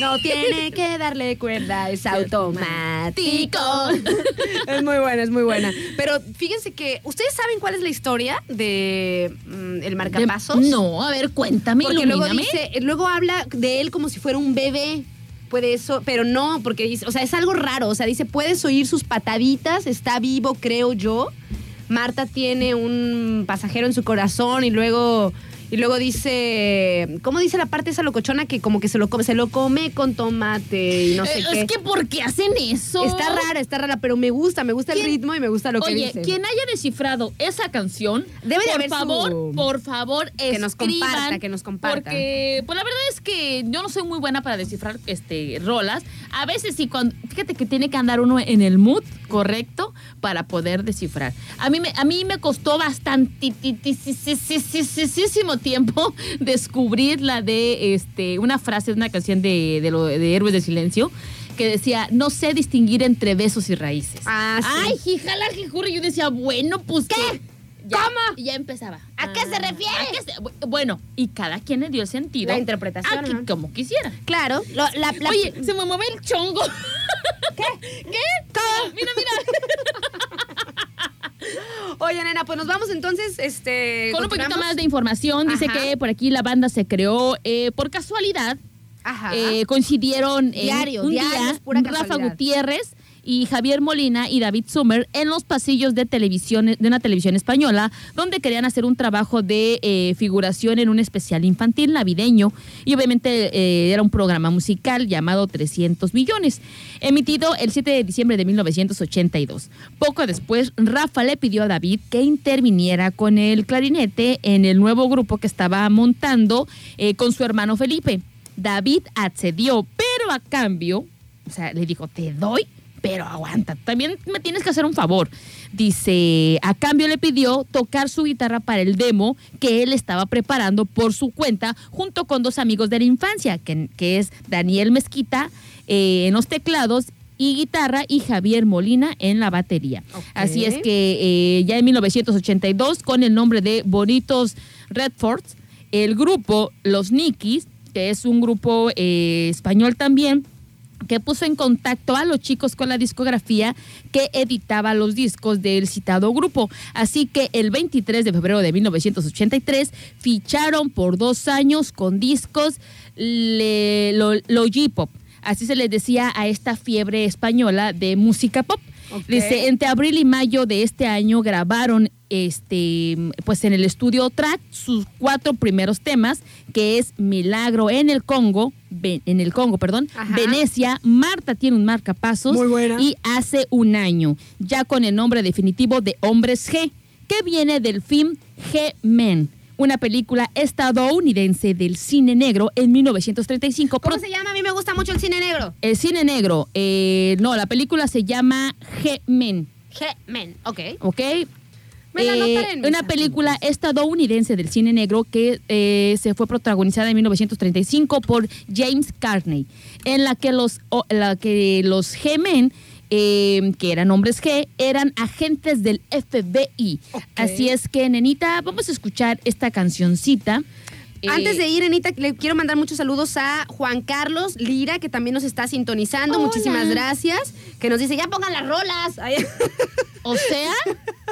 No tiene que darle cuerda, es automático. *laughs* es muy buena, es muy buena. Pero fíjense que, ¿ustedes saben cuál es la historia de mm, el marcapasos? No, a ver, cuéntame, Porque luego dice, luego habla de él como si fuera un bebé. Puede eso, pero no, porque dice, o sea, es algo raro. O sea, dice, puedes oír sus pataditas, está vivo, creo yo. Marta tiene un pasajero en su corazón y luego. Y luego dice, ¿cómo dice la parte esa locochona que como que se lo come, se lo come con tomate y no sé Eh, qué? es que ¿por qué hacen eso? Está rara, está rara, pero me gusta, me gusta el ¿Quién- ritmo y me gusta lo que Oye, dice. quien haya descifrado esa canción, Debe de por haber su- favor, por favor, Que nos comparta, que nos comparta. Porque, pues la verdad es que yo no soy muy buena para descifrar este rolas. A veces sí, cuando, fíjate que tiene que andar uno en el mood correcto para poder descifrar. A mí me, a mí me costó tiempo *laughs* descubrir la de este una frase de una canción de, de, lo- de Héroes de Silencio que decía, no sé distinguir entre besos y raíces. Ah, sí. Ay, jijala, jijurri. Yo decía, bueno, pues. ¿Qué? ¿Cómo? Y ya empezaba. ¿A qué se refiere? ¿a qué se- bu- bueno, y cada quien le dio sentido. La interpretación, a que- ¿no? como quisiera. Claro, lo- la, la- Oye, se me mueve el chongo. ¿Qué? *laughs* ¿Qué? ¿Cómo? Mira, mira. Oye, nena, pues nos vamos entonces, este. Con un poquito más de información, dice Ajá. que por aquí la banda se creó eh, por casualidad. Ajá. Eh, coincidieron Diario, un diario, día Rafa casualidad. Gutiérrez y Javier Molina y David Sommer en los pasillos de televisión de una televisión española donde querían hacer un trabajo de eh, figuración en un especial infantil navideño. Y obviamente eh, era un programa musical llamado 300 millones emitido el 7 de diciembre de 1982 poco después Rafa le pidió a David que interviniera con el clarinete en el nuevo grupo que estaba montando eh, con su hermano Felipe. David accedió, pero a cambio, o sea, le dijo, te doy, pero aguanta, también me tienes que hacer un favor. Dice, a cambio le pidió tocar su guitarra para el demo que él estaba preparando por su cuenta junto con dos amigos de la infancia, que, que es Daniel Mezquita eh, en los teclados y guitarra y Javier Molina en la batería. Así es que eh, ya en 1982, con el nombre de Bonitos Redfords, el grupo Los Nikis, que es un grupo eh, español también, que puso en contacto a los chicos con la discografía que editaba los discos del citado grupo. Así que el 23 de febrero de 1983 ficharon por dos años con discos le, lo, Logipop. Así se les decía a esta fiebre española de música pop. Dice, entre abril y mayo de este año grabaron este pues en el estudio track sus cuatro primeros temas, que es Milagro en el Congo, en el Congo, perdón, Ajá. Venecia, Marta tiene un marcapasos Muy buena. y hace un año, ya con el nombre definitivo de Hombres G, que viene del film G-Men. una película estadounidense del cine negro en 1935. ¿Cómo se llama? A mí me gusta mucho el cine negro. El cine negro, eh, no, la película se llama G-Men, G-Men, ok. ¿ok? Eh, una película estadounidense del cine negro que eh, se fue protagonizada en 1935 por James Carney, en la que los, o- la que los G-Men, eh, que eran hombres G, eran agentes del FBI. Así es que, nenita, vamos a escuchar esta cancioncita. Eh, Antes de ir, Anita, le quiero mandar muchos saludos a Juan Carlos Lira, que también nos está sintonizando. Hola. Muchísimas gracias. Que nos dice, ya pongan las rolas. Ay. O sea,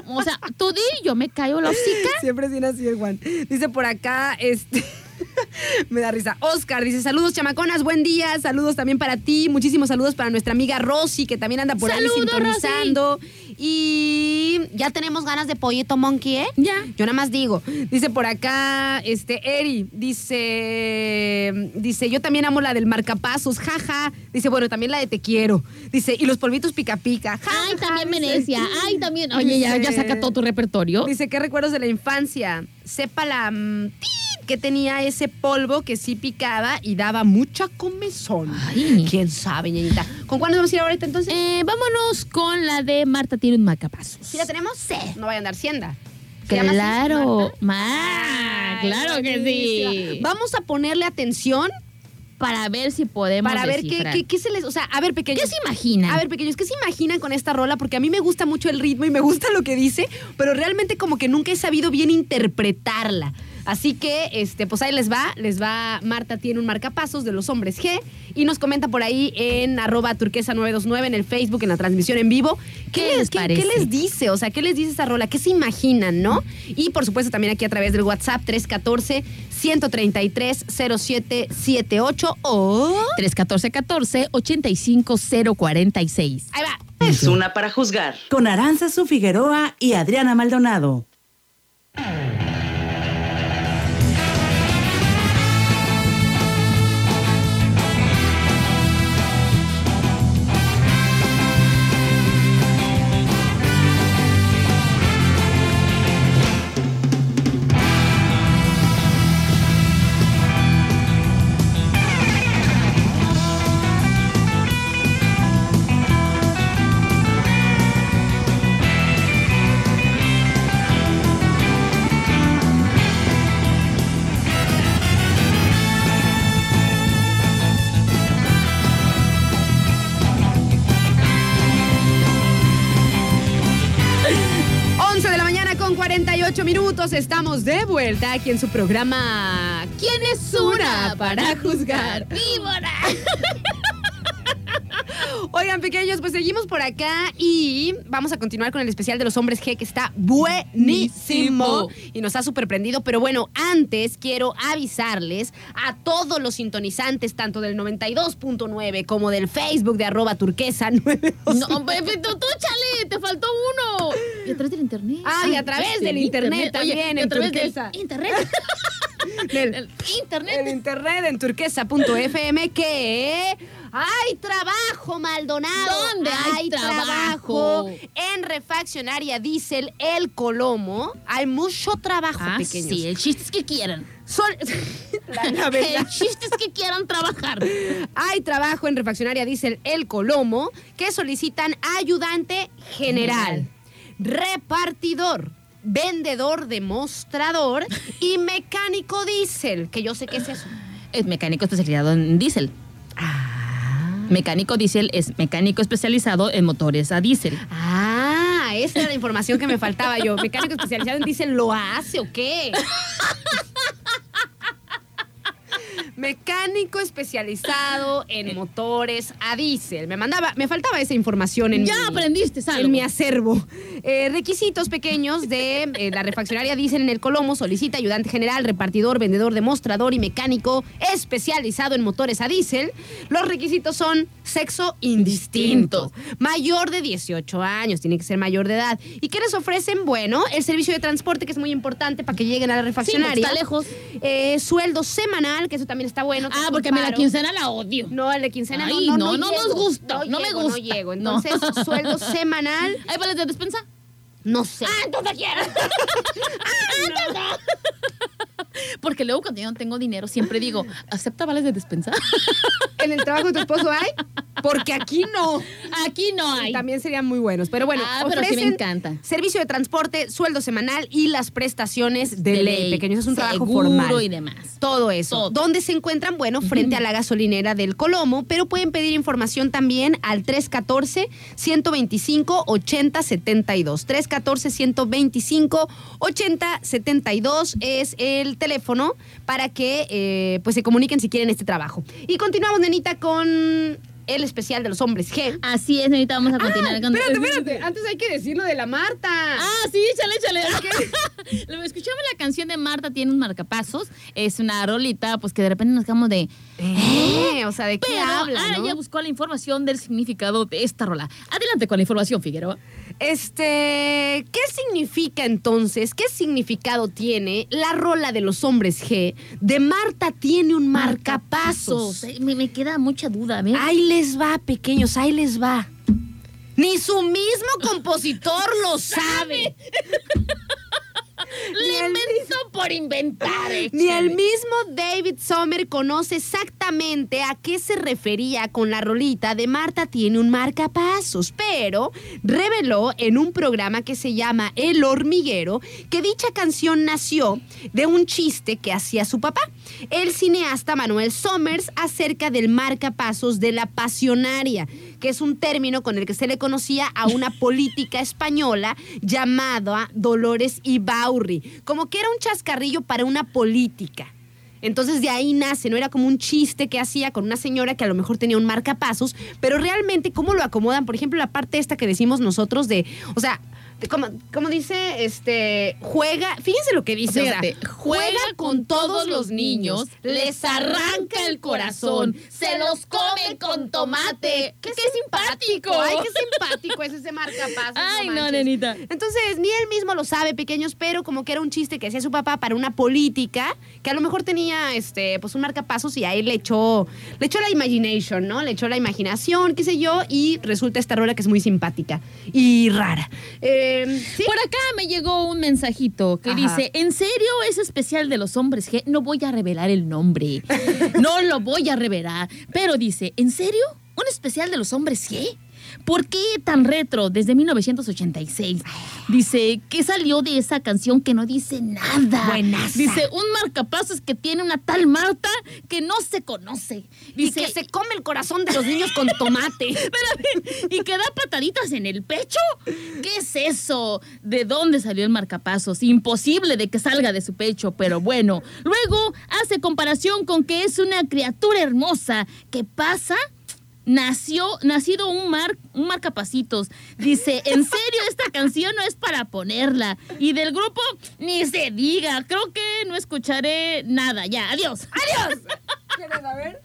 o sea, tú di, yo me callo la hocica. Siempre es bien así el Juan. Dice por acá, este. *laughs* Me da risa. Oscar dice: Saludos, chamaconas, buen día. Saludos también para ti. Muchísimos saludos para nuestra amiga Rosy, que también anda por ahí sintonizando. Y ya tenemos ganas de pollito monkey, ¿eh? Ya. Yo nada más digo. Dice por acá, este, Eri, dice, dice, yo también amo la del marcapasos, jaja. Dice, bueno, también la de te quiero. Dice, y los polvitos pica pica. ja, Ay, ja, también dice. Venecia. Ay, también. Oye, ya, ya saca todo tu repertorio. Dice, ¿qué recuerdos de la infancia? Sepa la mm, tit que tenía ese polvo que sí picaba y daba mucha comezón. Ay. ¿Quién sabe, ñañita? ¿Con cuál nos vamos a ir ahorita entonces? Eh, vámonos con la de Marta tiene un marcapasos. ¿Sí la tenemos? Sí. No vaya a andar sienda. ¿Se llama así, Claro, ma, claro que sí. Vamos a ponerle atención Para ver si podemos para ver qué, qué, qué se les... O sea, a ver, pequeños. ¿Qué se imaginan? A ver, pequeños, ¿qué se imaginan con esta rola? Porque a mí me gusta mucho el ritmo y me gusta lo que dice, pero realmente como que nunca he sabido bien interpretarla. Así que, este, pues ahí les va, les va, Marta tiene un marcapasos de los hombres G y nos comenta por ahí en arroba turquesa 929 en el Facebook, en la transmisión en vivo. ¿Qué les qué- parece? ¿Qué les dice? O sea, ¿qué les dice esa rola? ¿Qué se imaginan, no? Y por supuesto también aquí a través del WhatsApp 314 133 0778 o... 314 14 85046. Ahí va. Es una para juzgar. Con Aranza Figueroa y Adriana Maldonado. 48 minutos. Estamos de vuelta aquí en su programa ¿Quién es una para juzgar? ¡Víbora! *laughs* Oigan, pequeños, pues seguimos por acá y vamos a continuar con el especial de los hombres G que está buenísimo y nos ha súper prendido. Pero bueno, antes quiero avisarles a todos los sintonizantes, tanto del 92.9 como del Facebook de arroba turquesa 92. No, Pepe, tú, tú, chale, te faltó uno. Y a través del internet. Ah, y a través del internet también, y a en través turquesa. del internet. *laughs* Del- El internet. en internet en turquesa.fm que hay trabajo, Maldonado. ¿Dónde hay trabajo? En refaccionaria Diesel El Colomo. Hay mucho trabajo, Ah, pequeños. sí, el chiste es que quieran. Sol- *laughs* la. *laughs* El chiste es que quieran trabajar. Hay trabajo en refaccionaria Diesel El Colomo que solicitan ayudante general, repartidor, vendedor de mostrador y mecánico diésel, que yo sé qué es eso. Es mecánico especializado en diésel. Mecánico diésel es mecánico especializado en motores a diésel. Ah, esa era la información que me faltaba yo. Mecánico especializado en diésel, ¿lo hace o qué? *laughs* Mecánico especializado en motores a diésel. Me mandaba, me faltaba esa información en Ya mi- aprendiste, en mi acervo. Eh, requisitos pequeños de eh, la refaccionaria Diesel en el Colomo solicita ayudante general, repartidor, vendedor, demostrador y mecánico especializado en motores a diésel. Los requisitos son sexo indistinto, mayor de 18 años, tiene que ser mayor de edad. ¿Y qué les ofrecen? Bueno, el servicio de transporte, que es muy importante para que lleguen a la Sí, refaccionaria. está lejos. Eh, sueldo semanal, que eso también está bueno. Ah, porque mí la quincena la odio. No, el de quincena Ay, no, no, no, no, nos gusta, no me gusta. No llego. No. Entonces, sueldo semanal, ¿Hay vales de despensa? No sé. Ah, entonces quiero. *laughs* Porque luego cuando yo no tengo dinero siempre digo, ¿acepta vales de despensa? *laughs* ¿En el trabajo de tu esposo hay? Porque aquí no. Aquí no hay. También serían muy buenos. Pero bueno, Ah, pero sí me ofrecen encanta. servicio de transporte, sueldo semanal y las prestaciones de, De ley. ley. Pequeños, es un trabajo formal. y demás. Todo eso. Todo. ¿Dónde se encuentran? Bueno, frente a la gasolinera del Colomo, pero pueden pedir información también al 314-125-8072. 314-125-8072 es el teléfono para que eh, pues se comuniquen si quieren este trabajo. Y continuamos, nenita, con el especial de los hombres G. Así es, ahorita vamos a continuar con... Ah, Espérate, espérate. Antes hay que decir lo de la Marta. Ah, sí, échale, échale. *laughs* Lo- Escuchamos la canción de Marta, tiene un marcapasos. Es una rolita, pues que de repente nos quedamos de. Eh, o sea, ¿de qué Pero habla? ahora no? ya buscó la información del significado de esta rola. Adelante con la información, Figueroa. Este, ¿qué significa entonces? ¿Qué significado tiene la rola de los hombres G de Marta tiene un marcapasos? Me, me queda mucha duda, ¿ves? Ahí les va, pequeños, ahí les va. Ni su mismo compositor lo sabe. *laughs* Le inventó por inventar. Ni el mismo David Sommer conoce exactamente a qué se refería con la rolita de Marta tiene un marcapasos, pero reveló en un programa que se llama El Hormiguero que dicha canción nació de un chiste que hacía su papá, el cineasta Manuel Sommers, acerca del marcapasos de la pasionaria, que es un término con el que se le conocía a una *laughs* política española llamada Dolores Ibaurri, como que era un chascarrillo para una política. Entonces de ahí nace, no era como un chiste que hacía con una señora que a lo mejor tenía un marcapasos, pero realmente cómo lo acomodan, por ejemplo, la parte esta que decimos nosotros de, o sea, de como, como dice, este, juega, fíjense lo que dice, o sea, juega con todos los niños, les arranca el corazón, se los come con tomate. ¡Qué, simpático! Ay, qué simpático es ese marcapasos. Ay, no, nenita. Entonces, ni él mismo lo sabe, pequeños, pero como que era un chiste que hacía su papá para una política que a lo mejor tenía este, pues un marcapasos y ahí le echó, le echó la imagination, ¿no? Le echó la imaginación, qué sé yo, y resulta esta rola que es muy simpática y rara. Eh, ¿sí? Por acá me llegó un mensajito que Ajá. dice, ¿en serio es especial de los hombres G? No voy a revelar el nombre. No lo voy a revelar. Pero dice, ¿en serio? ¿Un especial de los hombres G? ¿Por qué tan retro desde 1986? Dice, ¿qué salió de esa canción que no dice nada? Buenaza. Dice, un marcapasos que tiene una tal Marta que no se conoce. Y Dice, que se come el corazón de los niños con tomate. *laughs* ¿y que da pataditas en el pecho? ¿Qué es eso? ¿De dónde salió el marcapasos? Imposible de que salga de su pecho, pero bueno. Luego hace comparación con que es una criatura hermosa que pasa. Nació, nacido un mar, un marcapacitos. Dice, en serio, esta canción no es para ponerla. Y del grupo, ni se diga. Creo que no escucharé nada. Ya, adiós. ¡Adiós! ¿Quieren a ver?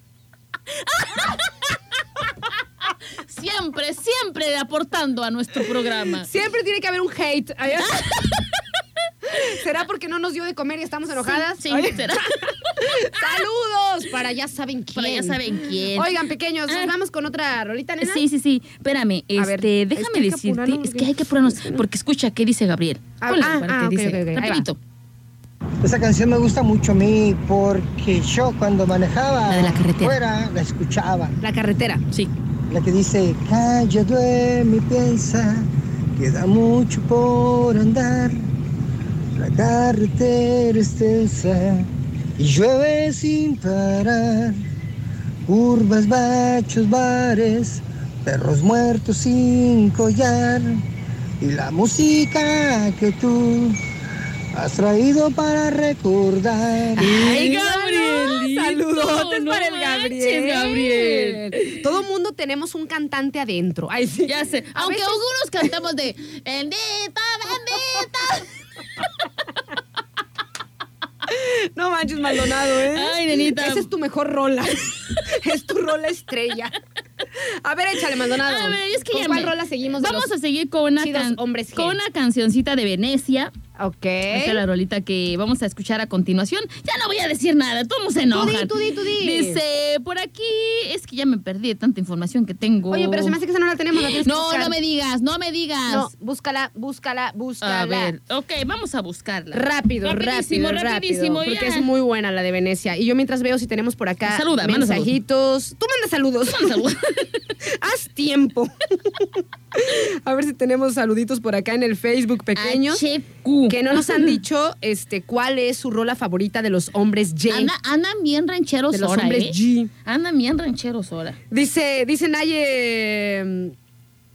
Siempre, siempre aportando a nuestro programa. Siempre tiene que haber un hate. Ay, *laughs* ¿Será porque no nos dio de comer y estamos enojadas? Sí, Ay. será. *laughs* Saludos para ya saben quién. Para ya saben quién. Oigan, pequeños, nos Ah. vamos con otra rolita, nena. Sí, sí, sí. Espérame, A ver, este, es que déjame decirte, es que hay que apurarnos, porque escucha qué dice Gabriel. Ah, Ponle, ah, ah, que ok, dice, ok, ok, ahí va. rapidito. Esa canción me gusta mucho a mí porque yo cuando manejaba La de la carretera. fuera la escuchaba. La carretera. Sí. La que dice, calla, duerme y piensa, queda mucho por andar. La carretera es tensa y llueve sin parar. Curvas, bachos, bares, perros muertos sin collar. Y la música que tú has traído para recordar. Ay, Gabriel. Saludotes no para el manches, Gabriel. Gabriel. Todo mundo tenemos un cantante adentro. Ay, sí. Ya sé. Aunque veces- algunos cantamos de Bendita, bendita. *laughs* *laughs* No manches, Maldonado, ¿eh? Ay, nenita. Esa es tu mejor rola. *laughs* es tu rola estrella. A ver, échale, Maldonado. A ver, es que ¿Con ya cuál me- rola seguimos? Vamos los- a seguir con una, can- hombres con una cancioncita de Venecia. Ok. Esta es la rolita que vamos a escuchar a continuación. Ya no voy a decir nada, todos se enojan. tú di, tú di. Dice, por aquí es que ya me perdí de tanta información que tengo. Oye, pero se me hace que esa no la tenemos. la No, no me digas, no me digas. No, búscala, búscala, búscala. A ver, ok, vamos a buscarla. Rápido, rapidísimo, rápido, rapidísimo. rápido. Porque es muy buena la de Venecia. Y yo mientras veo si tenemos por acá Saluda, manda mensajitos. Tú manda saludos. Manda saludos. *laughs* Haz tiempo. *laughs* a ver si tenemos saluditos por acá en el Facebook pequeños. HQ. Que no nos han dicho este, cuál es su rola favorita de los hombres J. Anda, andan bien rancheros de los ahora, hombres ¿eh? G. Andan bien rancheros ahora. Dice, dice Naye. mm,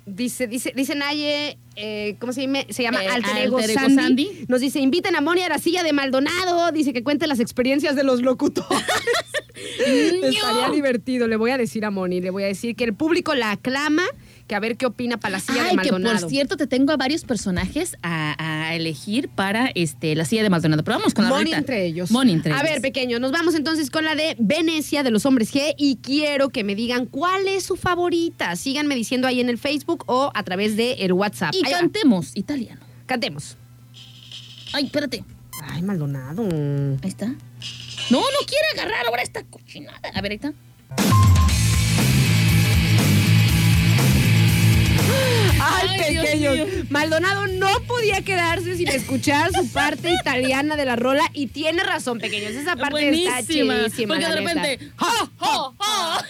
Dice, dice, dice Naye, eh, ¿cómo se llama? Se llama Eh, Alter Alter Ego Ego Sandy. Sandy. Nos dice, inviten a Moni a la silla de Maldonado. Dice que cuente las experiencias de los locutores. *laughs* Estaría divertido. Le voy a decir a Moni, le voy a decir que el público la aclama, que a ver qué opina para la silla de Ay, que Maldonado. por cierto, te tengo a varios personajes a, a elegir para este, la silla de Maldonado. Pero vamos con la Moni entre ellos. Moni entre A ellos. ver, pequeño, nos vamos entonces con la de Venecia de los hombres G y quiero que me digan cuál es su favorita. Síganme diciendo ahí en el Facebook o a través del el WhatsApp. Y Ahí va. cantemos italiano. Cantemos. Ay, espérate. Ay, Maldonado. Ahí está. No, no quiere agarrar ahora esta cochinada. A ver, ahí está. Ay, pequeños. Maldonado no podía quedarse sin escuchar su parte *laughs* italiana de la rola y tiene razón, pequeños. Esa parte está chidísima. Porque de repente. ¡Ja, ja, ja!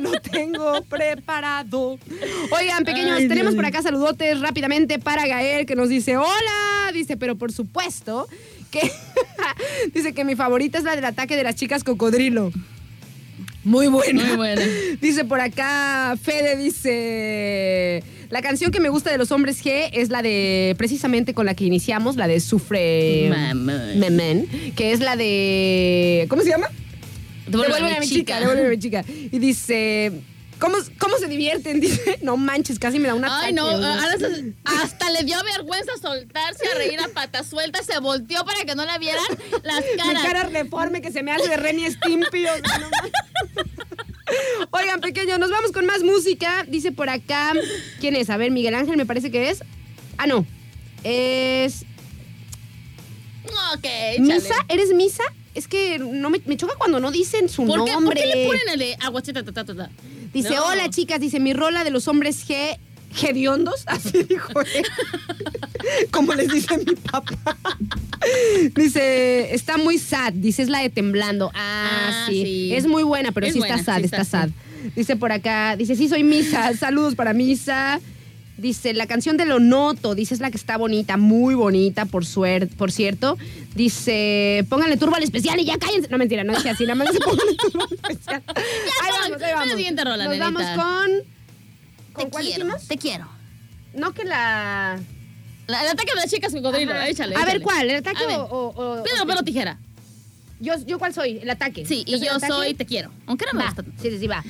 Lo tengo preparado. Oigan, pequeños, Ay, tenemos Dios por acá saludotes rápidamente para Gael que nos dice hola. Dice, pero por supuesto que *laughs* dice que mi favorita es la del ataque de las chicas cocodrilo. Muy buena. Muy buena. *laughs* Dice por acá, Fede dice, la canción que me gusta de los hombres G es la de, precisamente con la que iniciamos, la de Sufre. Memén, que es la de, ¿cómo se llama? Devuélveme a mi chica, devuélveme a mi chica. Y dice, ¿cómo, cómo se divierten? *laughs* Dice, no manches, casi me da una Ay, no, hasta le dio vergüenza soltarse a reír a pata suelta, se volteó para que no la vieran las Mi caras. cara reforme que se me hace de Ren y Stimpy. o sea, no manches. *laughs* Oigan, pequeño, nos vamos con más música. Dice por acá, ¿quién es? A ver, Miguel Ángel me parece que es. Ah, no. Es Ok, échale. Misa. ¿Eres Misa? Es que no me, me choca cuando no dicen su ¿Por qué, ¿Por nombre. qué le ponen el de aguacheta? Ta, ta, ta, ta? Dice, No. hola chicas, dice, mi rola de los hombres G, Gediondos, *laughs* así dijo él. Como les dice mi papá. Dice, está muy sad, dice, es la de temblando. Ah, Ah, sí. sí. Es muy buena, pero Es sí buena, está sad, sí está, está sad. Dice por acá, dice, sí soy Misa, saludos para Misa. Dice, la canción de Lo Noto, dice, es la que está bonita, muy bonita, por suerte, por cierto. Dice, pónganle turbo al especial y ya cállense. No, mentira, no dice así, nada más dice, *laughs* pónganle turbo al especial. *laughs* ahí con- vamos, ahí la vamos. siguiente rola, Nos vamos con... ¿Con Te cuál quiero, hicimos? te quiero. No que la... La- el ataque de las chicas cocodrilo, Ajá. échale. A ver, échale. ¿cuál? ¿El ataque o, o- o- Piedra, o- papel o tijera. Yo, ¿Yo cuál soy? El ataque. Sí, y yo soy te quiero. Aunque no me Va. gusta. Sí, sí, sí, va.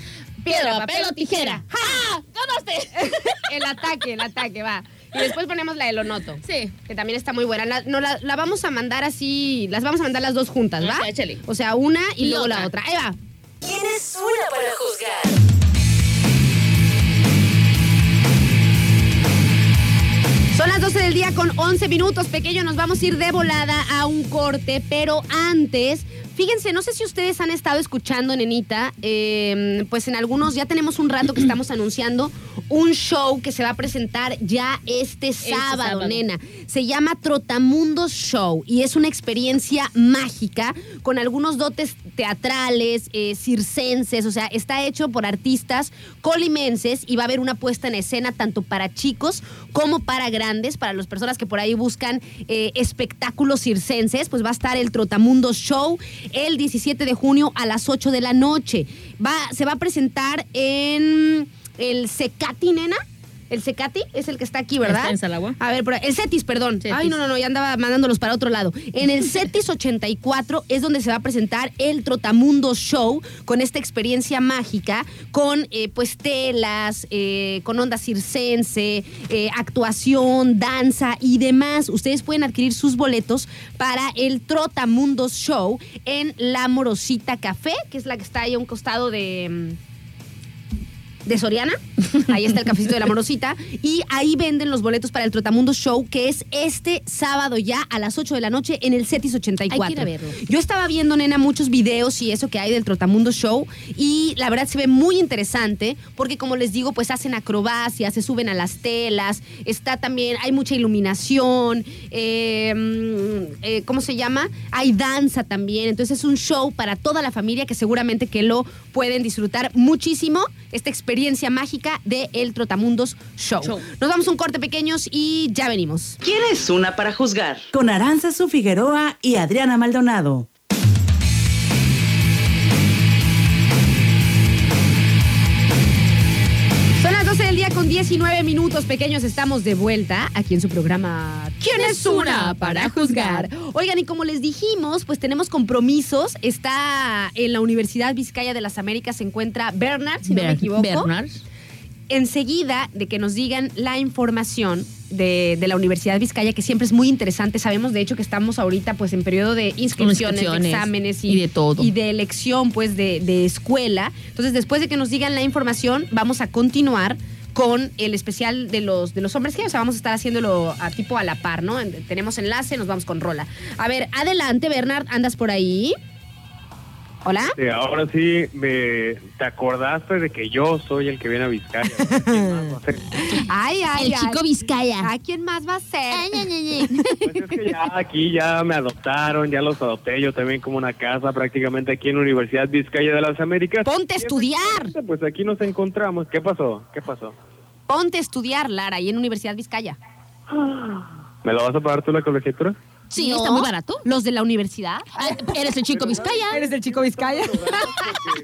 Piedra, papel o tijera. ¡Ja! ¡Ganaste! *laughs* el ataque, el ataque, va. Y después ponemos la de lo noto. Sí. Que también está muy buena. La, no, la, la vamos a mandar así, las vamos a mandar las dos juntas, ¿va? Ajá, échale. O sea, una y, Y luego la otra. otra. Ahí va. ¿Tienes una para juzgar? Son las 12 del día con 11 minutos, pequeño. Nos vamos a ir de volada a un corte, pero antes, fíjense, no sé si ustedes han estado escuchando, nenita, eh, pues en algunos ya tenemos un rato que estamos anunciando un show que se va a presentar ya este sábado, sábado. nena. Se llama Trotamundos Show y es una experiencia mágica con algunos dotes teatrales, eh, circenses, o sea, está hecho por artistas colimenses y va a haber una puesta en escena tanto para chicos como para grandes, para las personas que por ahí buscan eh, espectáculos circenses, pues va a estar el Trotamundos Show el 17 de junio a las 8 de la noche. Va, se va a presentar en el Secati, nena. El Secati es el que está aquí, ¿verdad? Está en Salagua. A ver, el Cetis, perdón. Cetis. Ay, no, no, no, ya andaba mandándolos para otro lado. En el *laughs* Cetis 84 es donde se va a presentar el Trotamundo Show con esta experiencia mágica, con eh, pues telas, eh, con onda circense, eh, actuación, danza y demás. Ustedes pueden adquirir sus boletos para el Trotamundos Show en La Morosita Café, que es la que está ahí a un costado de... de Soriana. Ahí está el cafecito de la morosita. Y ahí venden los boletos para el Trotamundo Show, que es este sábado ya a las 8 de la noche en el Cetis 84. Hay que ir a verlo. Yo estaba viendo, nena, muchos videos y eso que hay del Trotamundo Show. Y la verdad se ve muy interesante, porque como les digo, pues hacen acrobacias, se suben a las telas. Está también, hay mucha iluminación. eh, mm, eh, ¿Cómo se llama? Hay danza también. Entonces es un show para toda la familia que seguramente que lo pueden disfrutar muchísimo. Esta experiencia mágica de El Trotamundos Show. Show. Nos vamos a un corte pequeños y ya venimos. ¿Quién es una para juzgar? Con Aranzazu Figueroa y Adriana Maldonado. Con 19 minutos pequeños. Estamos de vuelta aquí en su programa ¿Quién es una para juzgar? Oigan, y como les dijimos, pues tenemos compromisos. Está en la Universidad Vizcaya de las Américas, se encuentra Bernard, si no me equivoco. Bernard. enseguida de que nos digan la información de, de la Universidad Vizcaya, que siempre es muy interesante. Sabemos, de hecho, que estamos ahorita pues en periodo de inscripciones, de exámenes y, y de todo. Y de elección pues de, de escuela. Entonces, después de que nos digan la información, vamos a continuar con el especial de los, de los hombres que, o sea, vamos a estar haciéndolo a tipo a la par, ¿no? En- Tenemos enlace, nos vamos con rola. A ver, adelante, Bernard, ¿andas por ahí? ¿Hola? Ahora sí, me, te acordaste de que yo soy el que viene a Vizcaya. ¿Quién más va a ser? Ay, ay, El ay. chico Vizcaya. ¿A quién más va a ser? Ay, ay, ay, ay. Pues es que ya aquí ya me adoptaron, ya los adopté yo también como una casa prácticamente aquí en la Universidad Vizcaya de las Américas. Ponte a Y estudiar. Pues aquí nos encontramos. ¿Qué pasó? ¿Qué pasó? Ponte a estudiar, Lara, ahí en Universidad Vizcaya. ¿Me lo vas a pagar tú la colegiatura? Sí, ¿No? está muy barato. ¿Los de la universidad? Ah, *laughs* Eres el chico Vizcaya. ¿Eres el chico Vizcaya?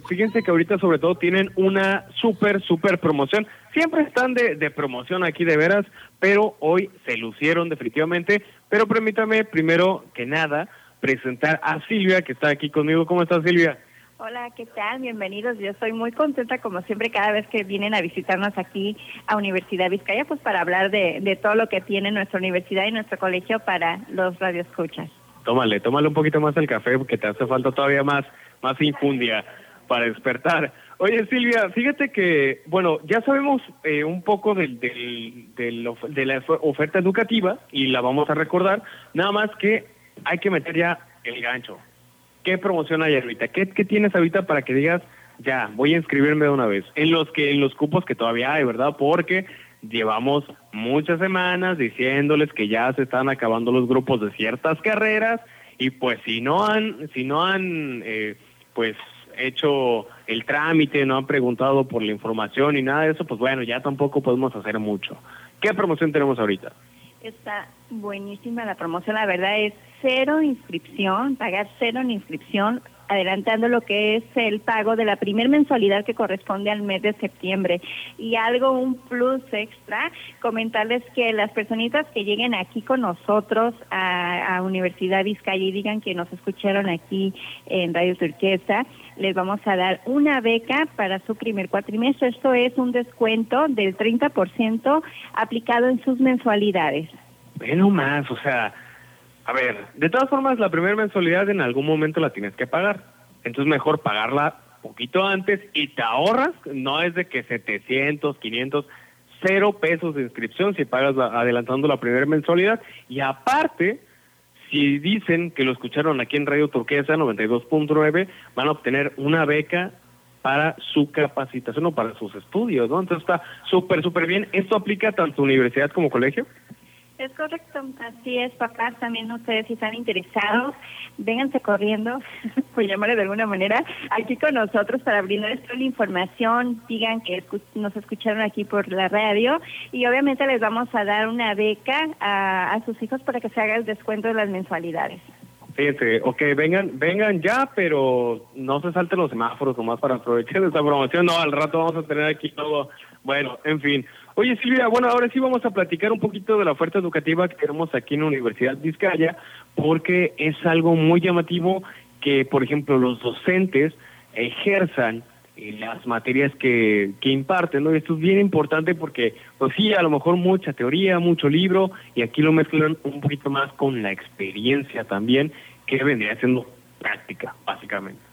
Fíjense que ahorita sobre todo tienen una súper, súper promoción. Siempre están de, de promoción aquí de veras, pero hoy se lucieron definitivamente. Pero permítame primero que nada presentar a Silvia, que está aquí conmigo. ¿Cómo estás, Silvia? Hola, ¿qué tal? Bienvenidos. Yo estoy muy contenta, como siempre, cada vez que vienen a visitarnos aquí a Universidad Vizcaya, pues para hablar de, de todo lo que tiene nuestra universidad y nuestro colegio para los radioescuchas. Tómale, tómale un poquito más el café porque te hace falta todavía más, más infundia para despertar. Oye, Silvia, fíjate que, bueno, ya sabemos eh, un poco del, del, of- de la of- oferta educativa y la vamos a recordar, nada más que hay que meter ya el gancho. ¿Qué promoción hay ahorita? ¿Qué, qué tienes ahorita para que digas, ya, voy a inscribirme de una vez? En los que en los cupos que todavía hay, ¿verdad? Porque llevamos muchas semanas diciéndoles que ya se están acabando los grupos de ciertas carreras y pues si no han si no han eh, pues hecho el trámite, no han preguntado por la información y nada de eso, pues bueno, ya tampoco podemos hacer mucho. ¿Qué promoción tenemos ahorita? Está buenísima la promoción, la verdad es cero inscripción, pagar cero en inscripción, adelantando lo que es el pago de la primer mensualidad que corresponde al mes de septiembre. Y algo, un plus extra, comentarles que las personitas que lleguen aquí con nosotros a, Universidad Vizcaya y digan que nos escucharon aquí en Radio Turquesa, les vamos a dar una beca para su primer cuatrimestre. Esto es un descuento del 30% aplicado en sus mensualidades. Bueno, más, o sea, a ver, de todas formas, la primera mensualidad en algún momento la tienes que pagar. Entonces, mejor pagarla poquito antes y te ahorras, no es de que 700, 500, cero pesos de inscripción si pagas la- adelantando la primera mensualidad. Y aparte, si dicen que lo escucharon aquí en Radio Turquesa 92.9, van a obtener una beca para su capacitación o para sus estudios, ¿no? Entonces está súper, súper bien. ¿Esto aplica tanto universidad como colegio? Es correcto, así es, papás, también ustedes si están interesados, vénganse corriendo, *laughs* por llamarle de alguna manera, aquí con nosotros para brindarles toda la información, digan que nos escucharon aquí por la radio y obviamente les vamos a dar una beca a, a sus hijos para que se haga el descuento de las mensualidades. Fíjense, ok, vengan, vengan ya, pero no se salten los semáforos nomás para aprovechar esta promoción. No, al rato vamos a tener aquí todo. Bueno, en fin. Oye, Silvia, bueno, ahora sí vamos a platicar un poquito de la oferta educativa que tenemos aquí en la Universidad Vizcaya, porque es algo muy llamativo que, por ejemplo, los docentes ejerzan en las materias que, que imparten, ¿no? Y esto es bien importante porque, pues sí, a lo mejor mucha teoría, mucho libro, y aquí lo mezclan un poquito más con la experiencia también, que vendría siendo práctica, básicamente.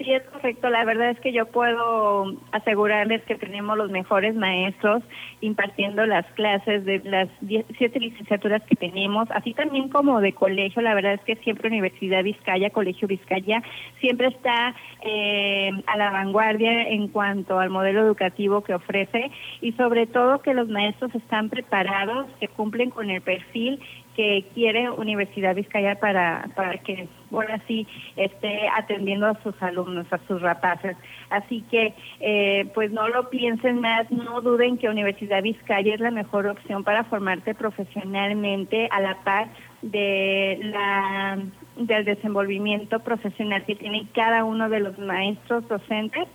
Sí, es correcto. La verdad es que yo puedo asegurarles que tenemos los mejores maestros impartiendo las clases de las diez- siete licenciaturas que tenemos, así también como de colegio. La verdad es que siempre Universidad Vizcaya, Colegio Vizcaya, siempre está eh, a la vanguardia en cuanto al modelo educativo que ofrece y sobre todo que los maestros están preparados, que cumplen con el perfil que quiere Universidad Vizcaya para, para que ahora sí esté atendiendo a sus alumnos, a sus rapaces. Así que, eh, pues no lo piensen más, no duden que Universidad Vizcaya es la mejor opción para formarte profesionalmente a la par de la del desenvolvimiento profesional que tienen cada uno de los maestros docentes,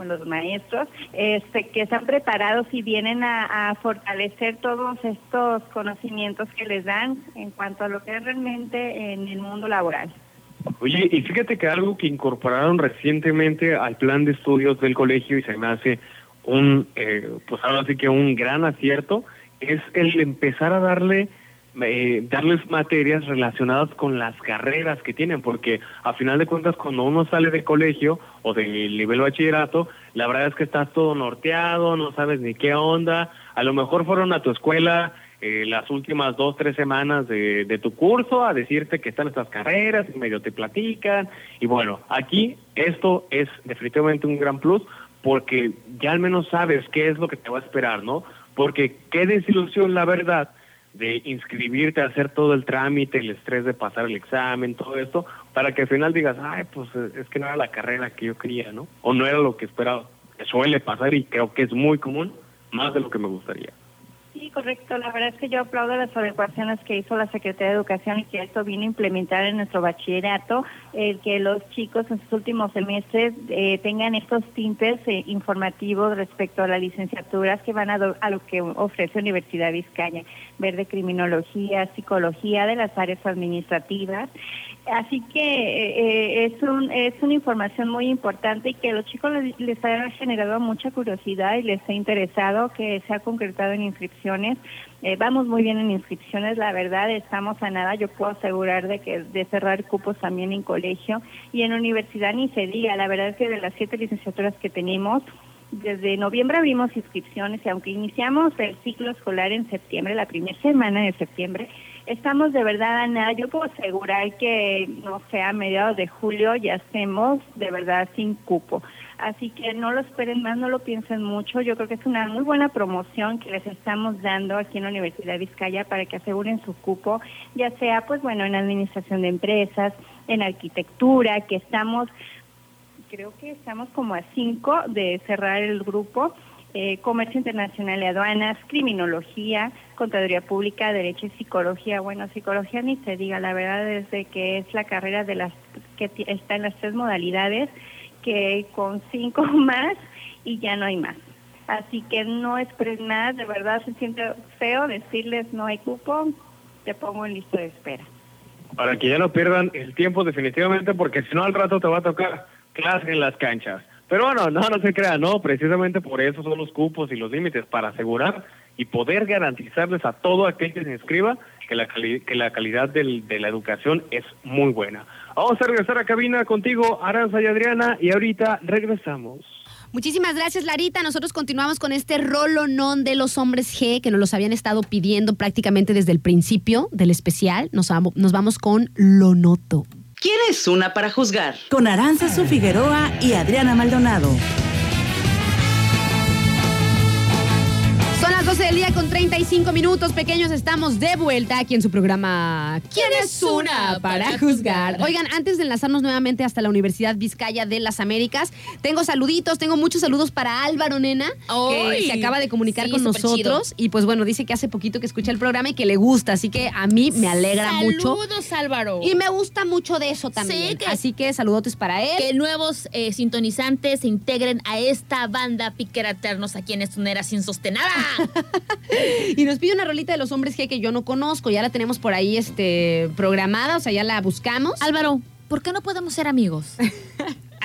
bueno, los maestros, este, que están preparados y vienen a, a fortalecer todos estos conocimientos que les dan en cuanto a lo que es realmente en el mundo laboral. Oye, y fíjate que algo que incorporaron recientemente al plan de estudios del colegio y se me hace un, eh, pues ahora sí que un gran acierto, es el empezar a darle, eh, darles materias relacionadas con las carreras que tienen, porque a final de cuentas cuando uno sale de colegio o del nivel bachillerato, la verdad es que estás todo norteado, no sabes ni qué onda, a lo mejor fueron a tu escuela eh, las últimas dos, tres semanas de, de tu curso a decirte que están estas carreras, y medio te platican. Y bueno, aquí esto es definitivamente un gran plus porque ya al menos sabes qué es lo que te va a esperar, ¿no? Porque qué desilusión, la verdad, de inscribirte, hacer todo el trámite, el estrés de pasar el examen, todo esto, para que al final digas, ay, pues es que no era la carrera que yo quería, ¿no? O no era lo que esperaba. Suele pasar y creo que es muy común, más de lo que me gustaría. Sí, correcto. La verdad es que yo aplaudo las adecuaciones que hizo la Secretaría de Educación y que esto vino a implementar en nuestro bachillerato, el que los chicos en sus últimos semestres eh, tengan estos tintes eh, informativos respecto a las licenciaturas que van a, lo que ofrece Universidad Vizcaya, ver de criminología, psicología, de las áreas administrativas. Así que eh, es, un, es una información muy importante y que a los chicos les, les ha generado mucha curiosidad y les ha interesado que se ha concretado en Eh, vamos muy bien en inscripciones, la verdad, estamos a nada. Yo puedo asegurar de que de cerrar cupos también en colegio y en universidad ni se diga. La verdad es que de las siete licenciaturas que tenemos, desde noviembre abrimos inscripciones y aunque iniciamos el ciclo escolar en septiembre, la primera semana de septiembre, estamos de verdad a nada. Yo puedo asegurar que, no sé, a mediados de julio ya estemos de verdad sin cupo. Así que no lo esperen más, no lo piensen mucho. Yo creo que es una muy buena promoción que les estamos dando aquí en la Universidad de Vizcaya para que aseguren su cupo, ya sea, pues bueno, en administración de empresas, en arquitectura, que estamos creo que estamos como a cinco de cerrar el grupo. eh, comercio internacional y aduanas, criminología, contaduría pública, derecho y psicología. Bueno, psicología ni se diga, la verdad es de que es la carrera de las que está en las tres modalidades, que con cinco *laughs* más y ya no hay más. Así que no esperen más, de verdad se siente feo decirles no hay cupo, te pongo en lista de espera. Para que ya no pierdan el tiempo definitivamente, porque si no al rato te va a tocar clase en las canchas. Pero bueno, no, no se crean, no, precisamente por eso son los cupos y los límites, para asegurar y poder garantizarles a todo aquel que se inscriba que la, cali- que la calidad del- de la educación es muy buena. Vamos a regresar a cabina contigo, Aranza y Adriana, y ahorita regresamos. Muchísimas gracias, Larita. Nosotros continuamos con este rolonón de los hombres G que nos los habían estado pidiendo prácticamente desde el principio del especial. Nos vamos, nos vamos con Lo Noto. ¿Quién es una para juzgar? Con Aranza Figueroa y Adriana Maldonado. 12 del día con 35 minutos. Pequeños, estamos de vuelta aquí en su programa ¿Quién es una para juzgar? Oigan, antes de enlazarnos nuevamente hasta la Universidad Vizcaya de las Américas, tengo saluditos, tengo muchos saludos para Álvaro Nena, que se acaba de comunicar Sí, con nosotros. Y pues bueno, dice que hace poquito que escucha el programa y que le gusta, así que a mí me alegra mucho. Saludos, Álvaro. Y me gusta mucho de eso también. Sí, que- Así que saludotes para él. que nuevos eh, sintonizantes se integren a esta banda piquera eternos aquí en Estunera sin sostenada. *laughs* Y nos pide una rolita de los hombres G que yo no conozco. Ya la tenemos por ahí este, programada, o sea, ya la buscamos. Álvaro, ¿por qué no podemos ser amigos? *laughs*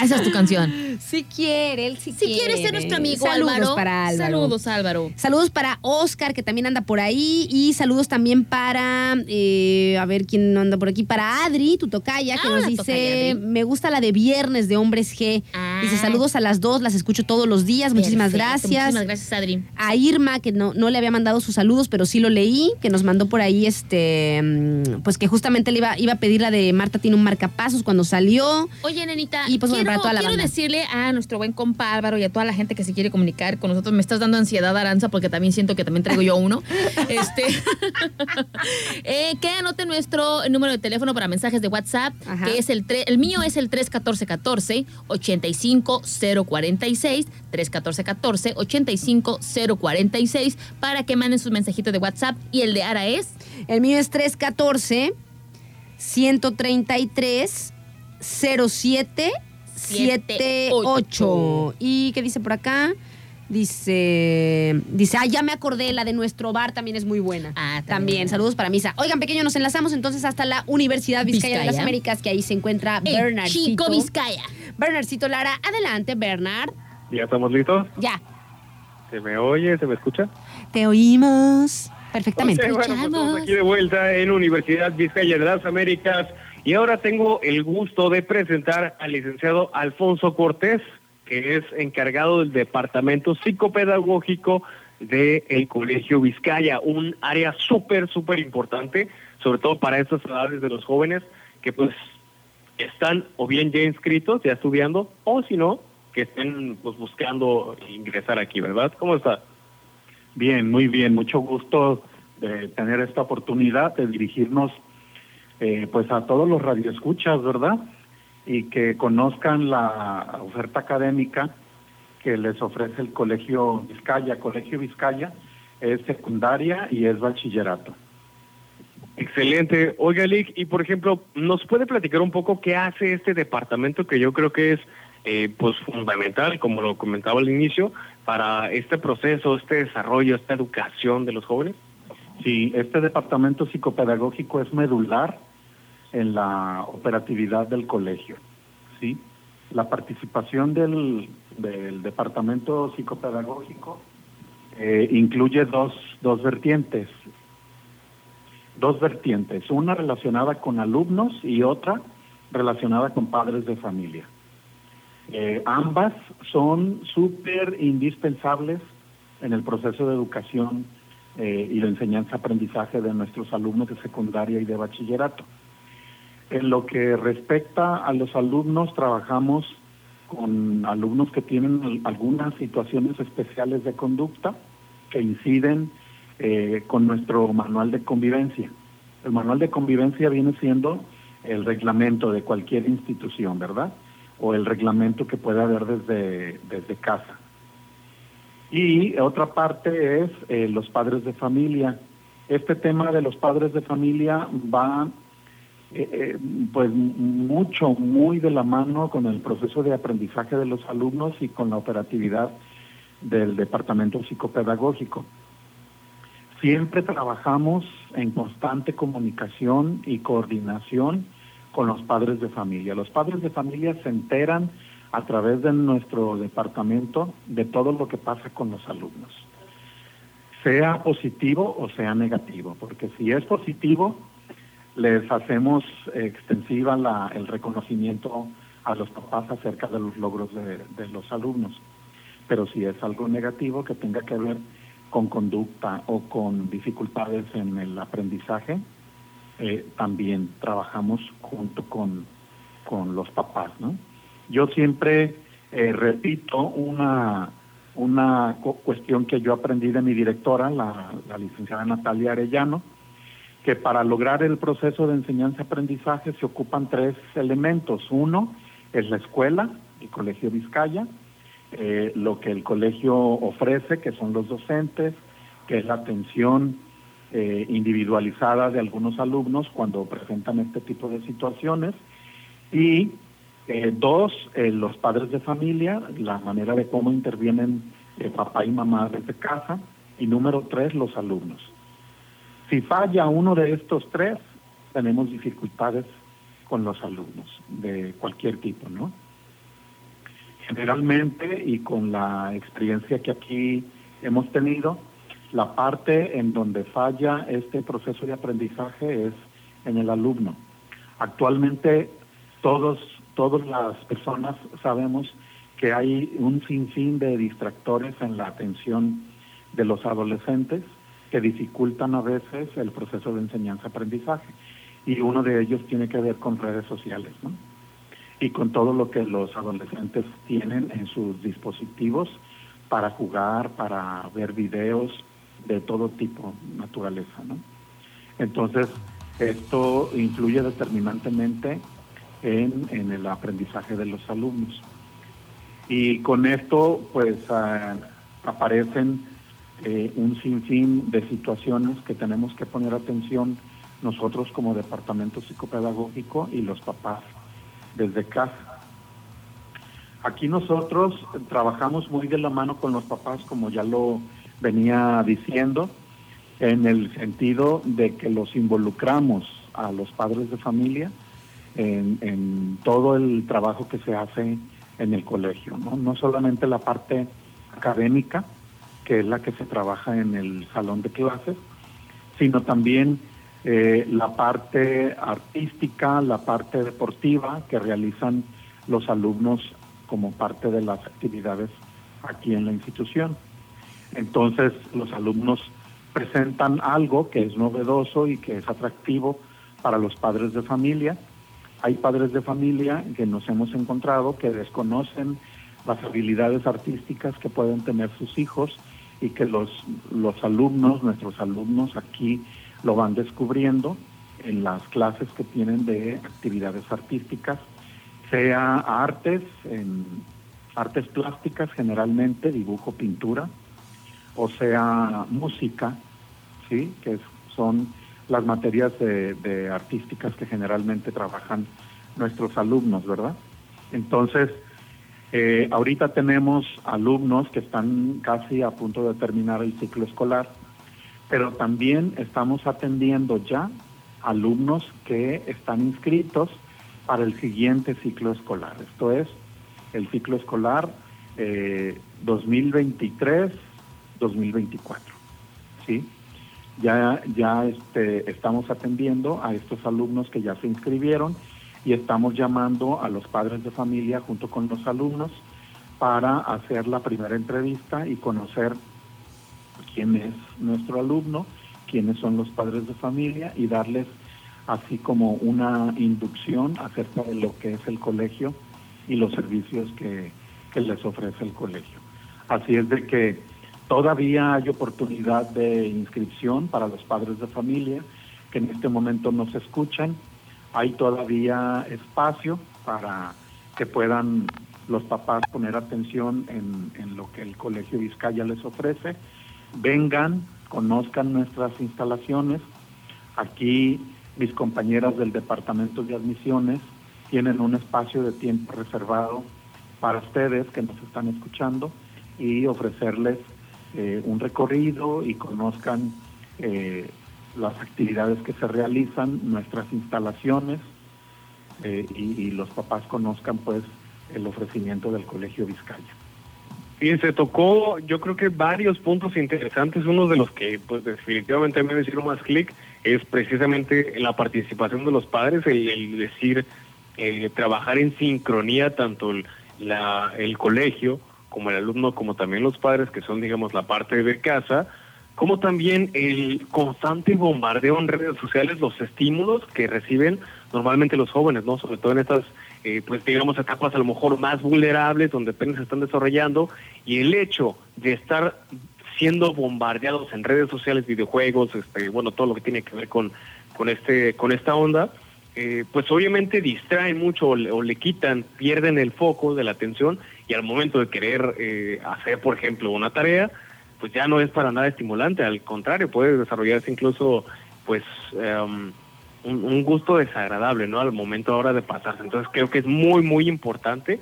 Esa es tu canción. Sí quiere, él sí Si quiere. quieres ser nuestro amigo Saludos Álvaro. para Álvaro. Saludos, Álvaro. Saludos para Oscar, que también anda por ahí. Y saludos también para, eh, a ver quién no anda por aquí, para Adri, tu tocaya, que Ah, nos dice, tocaya, me gusta la de viernes de Hombres G. Ah. Dice, saludos a las dos, las escucho todos los días. Muchísimas Perfecto, gracias. Muchísimas gracias, Adri. A Irma, que no, no le había mandado sus saludos, pero sí lo leí, que nos mandó por ahí, este, mm, pues que justamente le iba, iba a pedir la de Marta tiene un marcapasos cuando salió. Oye, nenita, Y, pues, quiero, para toda la quiero banda. decirle a nuestro buen compa Álvaro y a toda la gente que se quiere comunicar con nosotros, me estás dando ansiedad, Aranza, porque también siento que también traigo yo uno. *laughs* este, *laughs* eh, que anote nuestro número de teléfono para mensajes de WhatsApp, Ajá. que es el, tre- el mío es el 314-14 85046 314-14 85046 para que manden sus mensajitos de WhatsApp y el de Ara es El mío es 314 133 07 78. ¿Y qué dice por acá? Dice, dice, ah, ya me acordé, la de nuestro bar también es muy buena. Ah, también. también. Saludos para Misa. Oigan, pequeño, nos enlazamos entonces hasta la Universidad Vizcaya, de las. Américas, que ahí se encuentra el Bernardcito. Chico Vizcaya. Bernardcito Lara, adelante, Bernard. ¿Ya estamos listos? Ya, ¿Se me oye? ¿Se me escucha? te oímos perfectamente. Bueno, pues estamos aquí de vuelta en Universidad Vizcaya de las Américas y ahora tengo el gusto de presentar al licenciado Alfonso Cortés, que es encargado del Departamento Psicopedagógico del Colegio Vizcaya, un área súper, súper importante, sobre todo para estas edades de los jóvenes que pues están o bien ya inscritos, ya estudiando, o si no, que estén pues buscando ingresar aquí, ¿verdad? ¿Cómo está? Bien, muy bien, mucho gusto de tener esta oportunidad de dirigirnos eh, pues a todos los radioescuchas, ¿verdad? Y que conozcan la oferta académica que les ofrece el Colegio Vizcaya. Colegio Vizcaya es secundaria y es bachillerato. Excelente. Oiga, Lick, y por ejemplo, ¿nos puede platicar un poco qué hace este departamento que yo creo que es eh, pues fundamental, como lo comentaba al inicio, para este proceso, este desarrollo, esta educación de los jóvenes? Sí, este departamento psicopedagógico es medular en la operatividad del colegio. ¿sí? La participación del, departamento psicopedagógico eh, incluye dos, dos vertientes. Dos vertientes, una relacionada con alumnos y otra relacionada con padres de familia. Eh, ambas son súper indispensables en el proceso de educación eh, y de enseñanza-aprendizaje de nuestros alumnos de secundaria y de bachillerato. En lo que respecta a los alumnos, trabajamos con alumnos que tienen al- algunas situaciones especiales de conducta que inciden eh, con nuestro manual de convivencia. El manual de convivencia viene siendo el reglamento de cualquier institución, ¿verdad? O el reglamento que puede haber desde, desde casa. Y otra parte es eh, los padres de familia. Este tema de los padres de familia va eh, pues mucho, muy de la mano con el proceso de aprendizaje de los alumnos y con la operatividad del departamento psicopedagógico. Siempre trabajamos en constante comunicación y coordinación con los padres de familia. Los padres de familia se enteran a través de nuestro departamento de todo lo que pasa con los alumnos, sea positivo o sea negativo, porque si es positivo, les hacemos extensiva la- el reconocimiento a los papás acerca de los logros de, los alumnos. Pero si es algo negativo que tenga que ver con conducta o con dificultades en el aprendizaje, eh, también trabajamos junto con, con los papás, ¿no? Yo siempre eh, repito una, una cu- cuestión que yo aprendí de mi directora, la, la licenciada Natalia Arellano, que para lograr el proceso de enseñanza-aprendizaje se ocupan tres elementos. Uno es la escuela, el Colegio Vizcaya, eh, lo que el colegio ofrece, que son los docentes, que es la atención eh, individualizada de algunos alumnos cuando presentan este tipo de situaciones. Y eh, dos, los padres de familia, la manera de cómo intervienen papá y mamá desde casa. Y número tres, los alumnos. Si falla uno de estos tres, tenemos dificultades con los alumnos de cualquier tipo, ¿no? generalmente y con la experiencia que aquí hemos tenido, la parte en donde falla este proceso de aprendizaje es en el alumno. Actualmente todos, todas las personas sabemos que hay un sinfín de distractores en la atención de los adolescentes que dificultan a veces el proceso de enseñanza-aprendizaje. Y uno de ellos tiene que ver con redes sociales, ¿no? Y con todo lo que los adolescentes tienen en sus dispositivos para jugar, para ver videos de todo tipo, naturaleza, ¿no? Entonces, esto influye determinantemente en, el aprendizaje de los alumnos. Y con esto, pues, ah, aparecen eh, un sinfín de situaciones que tenemos que poner atención nosotros como departamento psicopedagógico y los papás desde casa. Aquí nosotros trabajamos muy de la mano con los papás, como ya lo venía diciendo, en el sentido de que los involucramos a los padres de familia en, en todo el trabajo que se hace en el colegio, ¿no? no solamente la parte académica, que es la que se trabaja en el salón de clases, sino también eh, la parte artística, la parte deportiva que realizan los alumnos como parte de las actividades aquí en la institución. Entonces los alumnos presentan algo que es novedoso y que es atractivo para los padres de familia. Hay padres de familia que nos hemos encontrado que desconocen las habilidades artísticas que pueden tener sus hijos y que los, los alumnos, nuestros alumnos aquí lo van descubriendo en las clases que tienen de actividades artísticas, sea artes, en artes plásticas generalmente, dibujo, pintura, o sea música, ¿sí? que son las materias de, de artísticas que generalmente trabajan nuestros alumnos, ¿verdad? Entonces, eh, ahorita tenemos alumnos que están casi a punto de terminar el ciclo escolar, pero también estamos atendiendo ya alumnos que están inscritos para el siguiente ciclo escolar. Esto es el ciclo escolar 2023-2024. Eh, ¿sí? Ya, ya este, estamos atendiendo a estos alumnos que ya se inscribieron y estamos llamando a los padres de familia junto con los alumnos para hacer la primera entrevista y conocer quién es nuestro alumno, quiénes son los padres de familia y darles así como una inducción acerca de lo que es el colegio y los servicios que, que les ofrece el colegio. Así es de que todavía hay oportunidad de inscripción para los padres de familia que en este momento nos escuchan hay todavía espacio para que puedan los papás poner atención en, lo que el Colegio Vizcaya les ofrece. Vengan, conozcan nuestras instalaciones. Aquí mis compañeras del Departamento de Admisiones tienen un espacio de tiempo reservado para ustedes que nos están escuchando y ofrecerles eh, un recorrido y conozcan eh, las actividades que se realizan, nuestras instalaciones eh, y, los papás conozcan pues el ofrecimiento del Colegio Vizcaya. se tocó yo creo que varios puntos interesantes, uno de los que pues definitivamente me hicieron más clic es precisamente la participación de los padres, el, decir, eh, trabajar en sincronía tanto el, la, el colegio como el alumno, como también los padres, que son digamos la parte de casa, como también el constante bombardeo en redes sociales, los estímulos que reciben normalmente los jóvenes, ¿no? Sobre todo en estas, eh, pues digamos, etapas a lo mejor más vulnerables, donde apenas se están desarrollando, y el hecho de estar siendo bombardeados en redes sociales, videojuegos, este, bueno, todo lo que tiene que ver con, con, este, con esta onda, eh, pues obviamente distraen mucho o le, quitan, pierden el foco de la atención y al momento de querer eh, hacer, por ejemplo, una tarea, pues ya no es para nada estimulante, al contrario, puede desarrollarse incluso pues em, un, gusto desagradable, ¿no? Al momento ahora de pasarse. Entonces creo que es muy, muy importante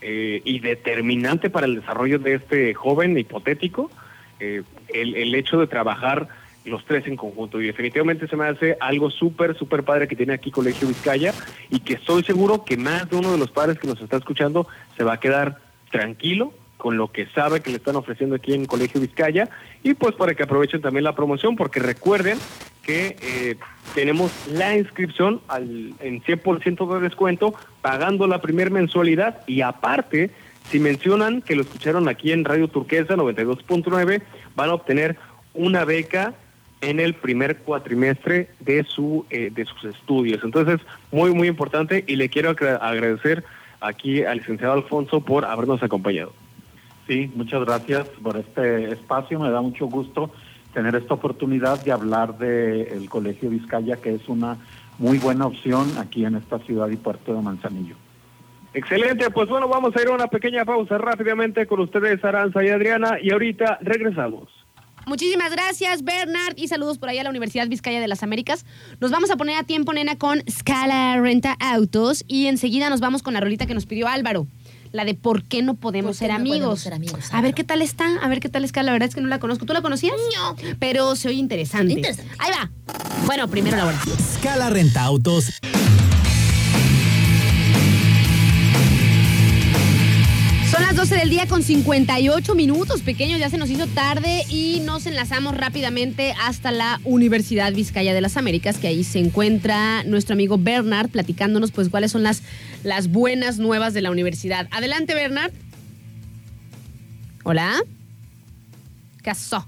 eh, y determinante para el desarrollo de este joven hipotético eh, el, el hecho de trabajar los tres en conjunto y definitivamente se me hace algo súper, súper padre que tiene aquí Colegio Vizcaya y que estoy seguro que más de uno de los padres que nos está escuchando se va a quedar tranquilo con lo que sabe que le están ofreciendo aquí en Colegio Vizcaya y pues para que aprovechen también la promoción porque recuerden que eh, tenemos la inscripción al, en 100% de descuento pagando la primer mensualidad y aparte si mencionan que lo escucharon aquí en Radio Turquesa 92.9 van a obtener una beca en el primer cuatrimestre de su eh, de sus estudios. Entonces, muy muy importante y le quiero agra- agradecer aquí al licenciado Alfonso por habernos acompañado. Sí, muchas gracias por este espacio. Me da mucho gusto tener esta oportunidad de hablar del Colegio Vizcaya, que es una muy buena opción aquí en esta ciudad y puerto de Manzanillo. Excelente, pues bueno, vamos a ir a una pequeña pausa rápidamente con ustedes, Aranza y Adriana, y ahorita regresamos. Muchísimas gracias, Bernard, y saludos por ahí a la Universidad Vizcaya de las Américas. Nos vamos a poner a tiempo, nena, con Scala Renta Autos y enseguida nos vamos con la rolita que nos pidió Álvaro. La de por qué no podemos, ¿Por qué ser, no amigos? podemos ser amigos, A ver qué tal está, a ver qué tal está. La verdad es que no la conozco. ¿Tú la conocías? No. Pero se oye interesante. Interesante. Ahí va. Bueno, primero la hora. Scala Renta Autos Son las 12 del día con 58 minutos, pequeños, ya se nos hizo tarde y nos enlazamos rápidamente hasta la Universidad Vizcaya de las Américas, que ahí se encuentra nuestro amigo Bernard platicándonos pues cuáles son las, las buenas nuevas de la universidad. Adelante, Bernard. Hola. ¿Qué pasó?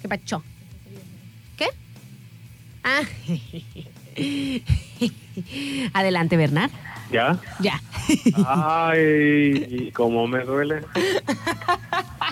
¿Qué pacho? ¿Qué? Ah. *laughs* Adelante, Bernard. ¿Ya? Ya. Ay, cómo me duele.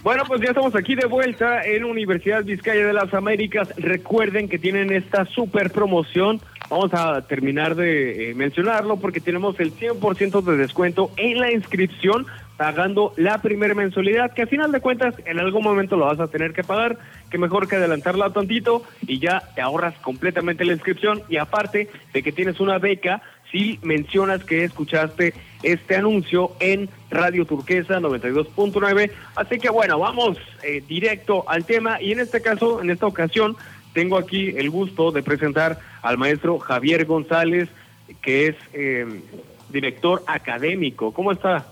Bueno, pues ya estamos aquí de vuelta en Universidad Vizcaya de las Américas. Recuerden que tienen esta super promoción. Vamos a terminar de eh, mencionarlo porque tenemos el 100% de descuento en la inscripción pagando la primera mensualidad, que a final de cuentas en algún momento lo vas a tener que pagar, que mejor que adelantarla tantito y ya te ahorras completamente la inscripción y aparte de que tienes una beca si mencionas que escuchaste este anuncio en Radio Turquesa 92.9. Así que bueno, vamos eh, directo al tema y en este caso, en esta ocasión, tengo aquí el gusto de presentar al maestro Javier González, que es eh, director académico. ¿Cómo está?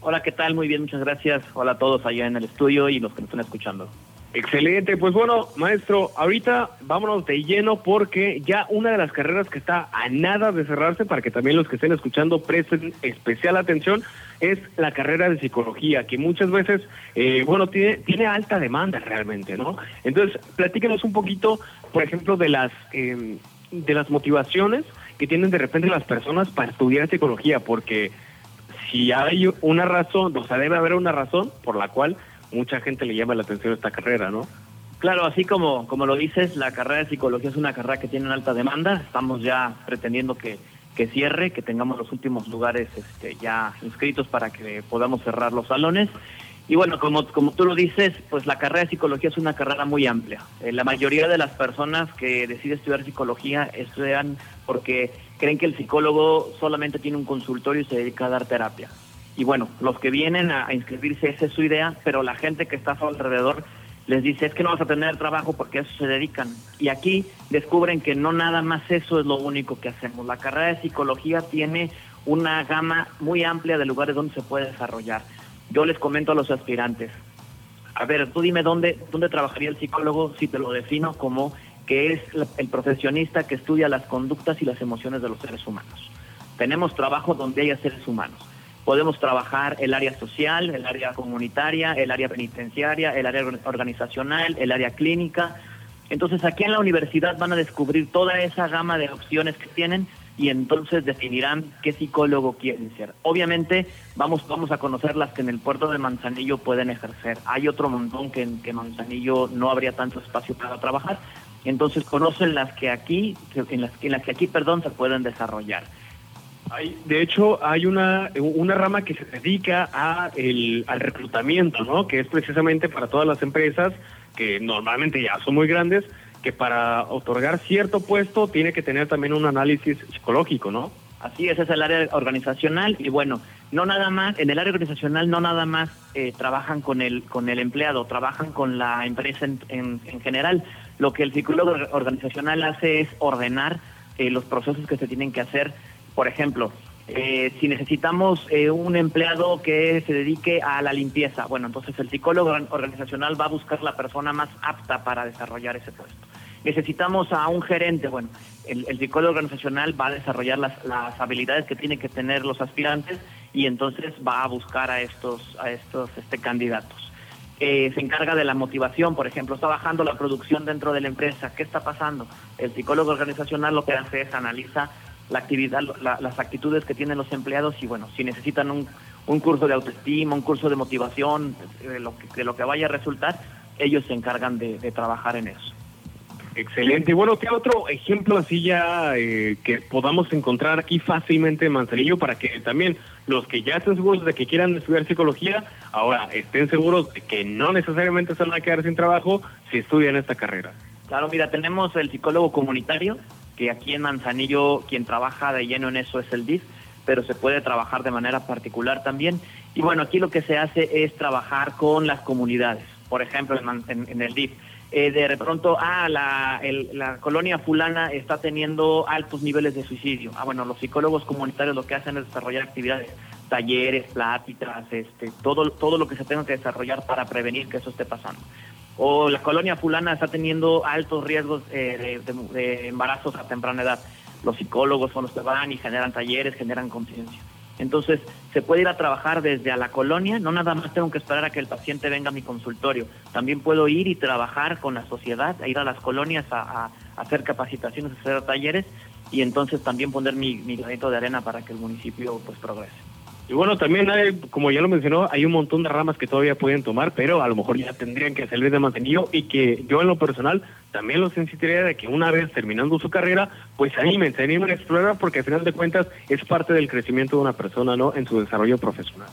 Hola, ¿qué tal? Muy bien, muchas gracias. Hola a todos allá en el estudio y los que nos están escuchando. Excelente, pues bueno, maestro, ahorita vámonos de lleno porque ya una de las carreras que está a nada de cerrarse, para que también los que estén escuchando presten especial atención, es la carrera de psicología, que muchas veces, eh, bueno, tiene, tiene alta demanda realmente, ¿no? Entonces, platíquenos un poquito, por ejemplo, de las, eh, de las motivaciones que tienen de repente las personas para estudiar psicología, porque si hay una razón, o sea, debe haber una razón por la cual mucha gente le llama la atención esta carrera, ¿no? Claro, así como, como lo dices, la carrera de psicología es una carrera que tiene una alta demanda. Estamos ya pretendiendo que, que cierre, que tengamos los últimos lugares este, ya inscritos para que podamos cerrar los salones. Y bueno, como, como tú lo dices, pues la carrera de psicología es una carrera muy amplia. Eh, la mayoría de las personas que deciden estudiar psicología estudian porque creen que el psicólogo solamente tiene un consultorio y se dedica a dar terapia. Y bueno, los que vienen a, inscribirse, esa es su idea, pero la gente que está a su alrededor les dice, es que no vas a tener trabajo porque a eso se dedican. Y aquí descubren que no nada más eso es lo único que hacemos. La carrera de psicología tiene una gama muy amplia de lugares donde se puede desarrollar. Yo les comento a los aspirantes, a ver, tú dime dónde, dónde trabajaría el psicólogo si te lo defino como que es el profesionista que estudia las conductas y las emociones de los seres humanos. Tenemos trabajo donde haya seres humanos. Podemos trabajar el área social, el área comunitaria, el área penitenciaria, el área orga- organizacional, el área clínica. Entonces aquí en la universidad van a descubrir toda esa gama de opciones que tienen y entonces definirán qué psicólogo quieren ser. Obviamente vamos, vamos a conocer las que en el puerto de Manzanillo pueden ejercer. Hay otro montón que en que Manzanillo no habría tanto espacio para trabajar. Entonces conocen las que aquí, en las, en las que aquí, perdón, se pueden desarrollar. Hay, de hecho, hay una, una rama que se dedica a el, al reclutamiento, ¿no? Que es precisamente para todas las empresas que normalmente ya son muy grandes, que para otorgar cierto puesto tiene que tener también un análisis psicológico, ¿no? Así es, es el área organizacional y bueno, no nada más, en el área organizacional no nada más eh, trabajan con el, con el empleado, trabajan con la empresa en, en- en general. Lo que el psicólogo organizacional hace es ordenar eh, los procesos que se tienen que hacer. Por ejemplo, Eh, si necesitamos eh, un empleado que se dedique a la limpieza, bueno, entonces el psicólogo organizacional va a buscar la persona más apta para desarrollar ese puesto. Necesitamos a un gerente, bueno, el, psicólogo organizacional va a desarrollar las, las, habilidades que tienen que tener los aspirantes y entonces va a buscar a estos, a estos este, candidatos. Eh, se encarga de la motivación, por ejemplo, está bajando la producción dentro de la empresa, ¿qué está pasando? El psicólogo organizacional lo que hace es analiza la actividad, las actitudes que tienen los empleados y bueno, si necesitan un, un curso de autoestima, un curso de motivación, de lo que, de lo que vaya a resultar, ellos se encargan de, trabajar en eso. Excelente. Bueno, ¿qué otro ejemplo así ya eh, que podamos encontrar aquí fácilmente en Manzanillo para que también los que ya estén seguros de que quieran estudiar psicología, ahora estén seguros de que no necesariamente se van a quedar sin trabajo si estudian esta carrera? Claro, mira, tenemos el psicólogo comunitario, que aquí en Manzanillo quien trabaja de lleno en eso es el DIF, pero se puede trabajar de manera particular también. Y bueno, aquí lo que se hace es trabajar con las comunidades, por ejemplo, en, el DIF. Eh, de pronto, ah, la, la colonia fulana está teniendo altos niveles de suicidio. Ah, bueno, los psicólogos comunitarios lo que hacen es desarrollar actividades, talleres, pláticas, este, todo, todo lo que se tenga que desarrollar para prevenir que eso esté pasando o la colonia fulana está teniendo altos riesgos eh, de, embarazos a temprana edad. Los psicólogos son los que van y generan talleres, generan conciencia. Entonces, se puede ir a trabajar desde a la colonia, no nada más tengo que esperar a que el paciente venga a mi consultorio, también puedo ir y trabajar con la sociedad, a ir a las colonias a, hacer capacitaciones, a hacer talleres y entonces también poner mi, mi granito de arena para que el municipio pues progrese. Y bueno, también hay, como ya lo mencionó, hay un montón de ramas que todavía pueden tomar, pero a lo mejor ya tendrían que salir de mantenillo y que yo en lo personal también los incitaría de que una vez terminando su carrera, pues se animen a explorar porque al final de cuentas es parte del crecimiento de una persona, ¿no? En su desarrollo profesional.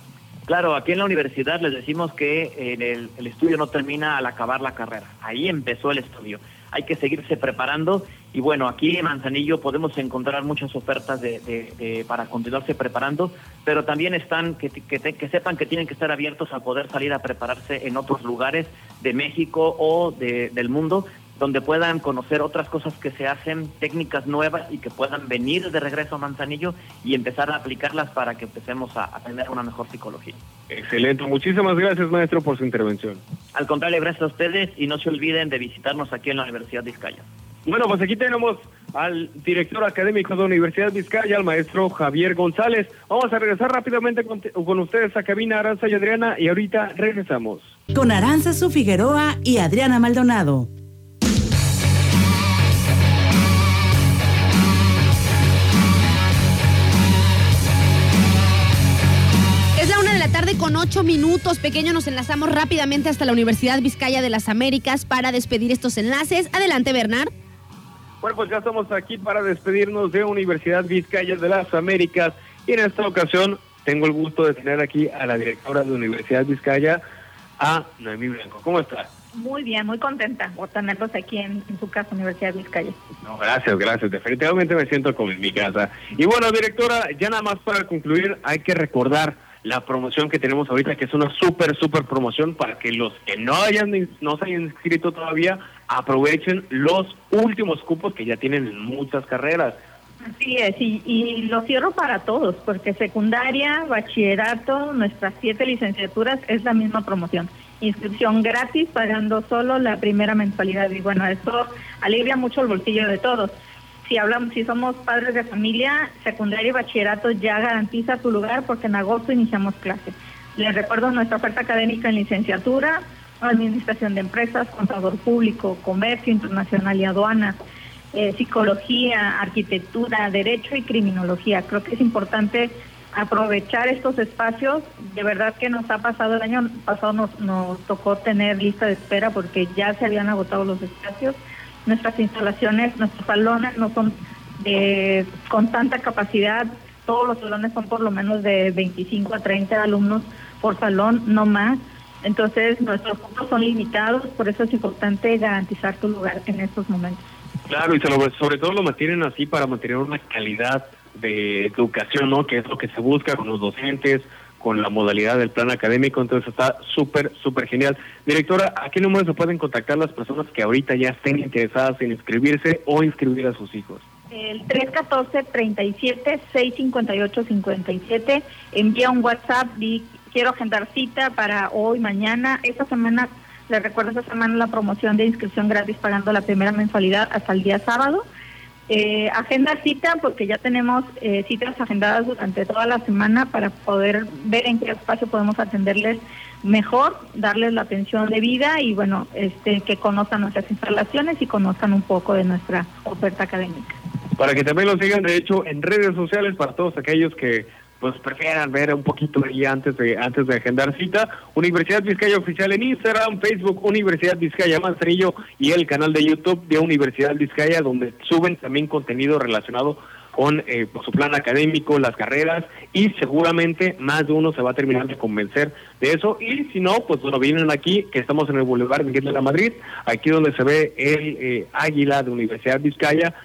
Claro, aquí en la universidad les decimos que el estudio no termina al acabar la carrera, ahí empezó el estudio hay que seguirse preparando y bueno, aquí en Manzanillo podemos encontrar muchas ofertas de, para continuarse preparando, pero también están que, que, sepan que tienen que estar abiertos a poder salir a prepararse en otros lugares de México o del mundo donde puedan conocer otras cosas que se hacen, técnicas nuevas y que puedan venir de regreso a Manzanillo y empezar a aplicarlas para que empecemos a, tener una mejor psicología. Excelente, muchísimas gracias maestro por su intervención. Al contrario, gracias a ustedes y no se olviden de visitarnos aquí en la Universidad de Vizcaya. Bueno, pues aquí tenemos al director académico de la Universidad Vizcaya, al maestro Javier González. Vamos a regresar rápidamente con, con ustedes a cabina Aranza y Adriana y ahorita regresamos. Con Aranza Su Figueroa y Adriana Maldonado. con ocho minutos. Pequeño, nos enlazamos rápidamente hasta la Universidad Vizcaya de las Américas para despedir estos enlaces. Adelante, Bernard. Bueno, pues ya estamos aquí para despedirnos de Universidad Vizcaya de las Américas. Y en esta ocasión tengo el gusto de tener aquí a la directora de Universidad Vizcaya, a Noemí Blanco. ¿Cómo estás? Muy bien, muy contenta por tenerlos aquí en, su casa, Universidad Vizcaya. No, gracias, gracias. Definitivamente me siento como en mi casa. Y bueno, directora, ya nada más para concluir, hay que recordar la promoción que tenemos ahorita, que es una súper, súper promoción para que los que no hayan no se hayan inscrito todavía aprovechen los últimos cupos que ya tienen en muchas carreras. Así es, y, y lo cierro para todos, porque secundaria, bachillerato, nuestras siete licenciaturas es la misma promoción. Inscripción gratis, pagando solo la primera mensualidad. Y bueno, esto alivia mucho el bolsillo de todos si hablamos, si somos padres de familia, secundaria y bachillerato ya garantiza tu lugar porque en agosto iniciamos clases. Les recuerdo nuestra oferta académica en licenciatura, administración de empresas, contador público, comercio internacional y aduana, eh, psicología, arquitectura, derecho y criminología. Creo que es importante aprovechar estos espacios. De verdad que nos ha pasado el año pasado nos, nos tocó tener lista de espera porque ya se habían agotado los espacios nuestras instalaciones, nuestros salones no son de, con tanta capacidad, todos los salones son por lo menos de 25 a 30 alumnos por salón, no más. Entonces nuestros cupos son limitados, por eso es importante garantizar tu lugar en estos momentos. Claro, y sobre todo lo mantienen así para mantener una calidad de educación, ¿no? Que es lo que se busca con los docentes, con la modalidad del plan académico, entonces está súper, súper genial. Directora, ¿a qué número se pueden contactar las personas que ahorita ya estén interesadas en inscribirse o inscribir a sus hijos? El 314-37-658-57. Envía un WhatsApp y quiero agendar cita para hoy, mañana. Esta semana, les recuerdo esta semana la promoción de inscripción gratis pagando la primera mensualidad hasta el día sábado. Eh, agenda cita porque ya tenemos eh, citas agendadas durante toda la semana para poder ver en qué espacio podemos atenderles mejor, darles la atención debida y bueno, este que conozcan nuestras instalaciones y conozcan un poco de nuestra oferta académica. Para que también lo sigan, de hecho, en redes sociales para todos aquellos que pues prefieran ver un poquito ahí antes de antes de agendar cita. Universidad Vizcaya Oficial en Instagram, Facebook Universidad Vizcaya Manzanillo y el canal de YouTube de Universidad Vizcaya donde suben también contenido relacionado con eh, pues, su plan académico, las carreras y seguramente más de uno se va a terminar de convencer de eso y si no, pues bueno, vienen aquí que estamos en el Boulevard Miguel de la Madrid, aquí donde se ve el eh, águila de Universidad Vizcaya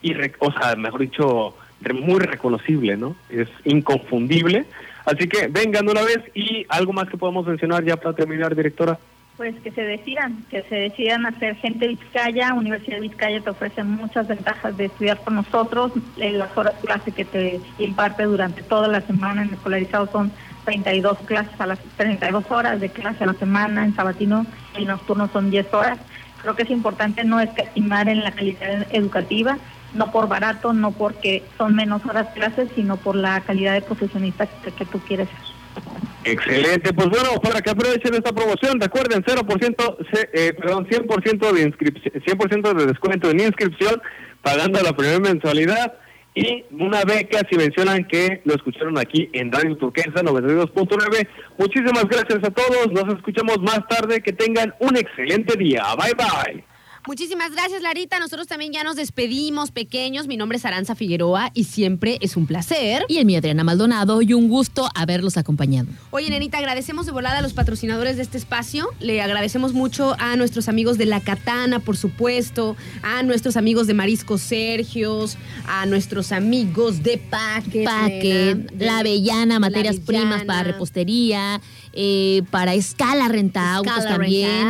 y, o sea, mejor dicho, muy reconocible, ¿no? Es inconfundible. Así que vengan una vez y algo más que podemos mencionar ya para terminar, directora. Pues que se decidan, que se decidan hacer gente Vizcaya. Universidad de Vizcaya te ofrece muchas ventajas de estudiar con nosotros. Las horas clase que te imparte durante toda la semana en escolarizado son 32 clases a las 32 horas de clase a la semana, en sabatino y nocturno son 10 horas. Creo que es importante no estimar en la calidad educativa, no por barato, no porque son menos horas clases, sino por la calidad de profesionista que, tú quieres ser. Excelente, pues bueno, para que aprovechen esta promoción, recuerden 0%, eh, perdón, 100% de inscripción, 100% de descuento en inscripción, pagando la primera mensualidad y una beca si mencionan que lo escucharon aquí en Radio Turquesa 92.9. Muchísimas gracias a todos, nos escuchamos más tarde, que tengan un excelente día. Bye bye. Muchísimas gracias, Larita. Nosotros también ya nos despedimos, pequeños. Mi nombre es Aranza Figueroa y siempre es un placer. Y el mío, Adriana Maldonado, y un gusto haberlos acompañado. Oye, nenita, agradecemos de volada a los patrocinadores de este espacio. Le agradecemos mucho a nuestros amigos de La Katana, por supuesto, a nuestros amigos de Marisco Sergios, a nuestros amigos de Paque. Paque, La Avellana, materias primas para repostería. Eh, para Escala Renta Autos también.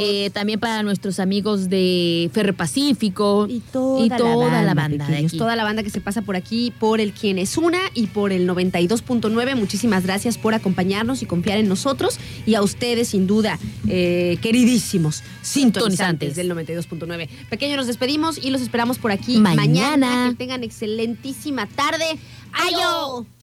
Eh, también para nuestros amigos de Ferre Pacífico. Y toda, la banda. toda la banda que se pasa por aquí, por el Quien es Una y por el 92.9. Muchísimas gracias por acompañarnos y confiar en nosotros. Y a ustedes, sin duda, eh, queridísimos sintonizantes del 92.9. Pequeño, nos despedimos y los esperamos por aquí mañana. Que tengan excelentísima tarde. ¡Ayo!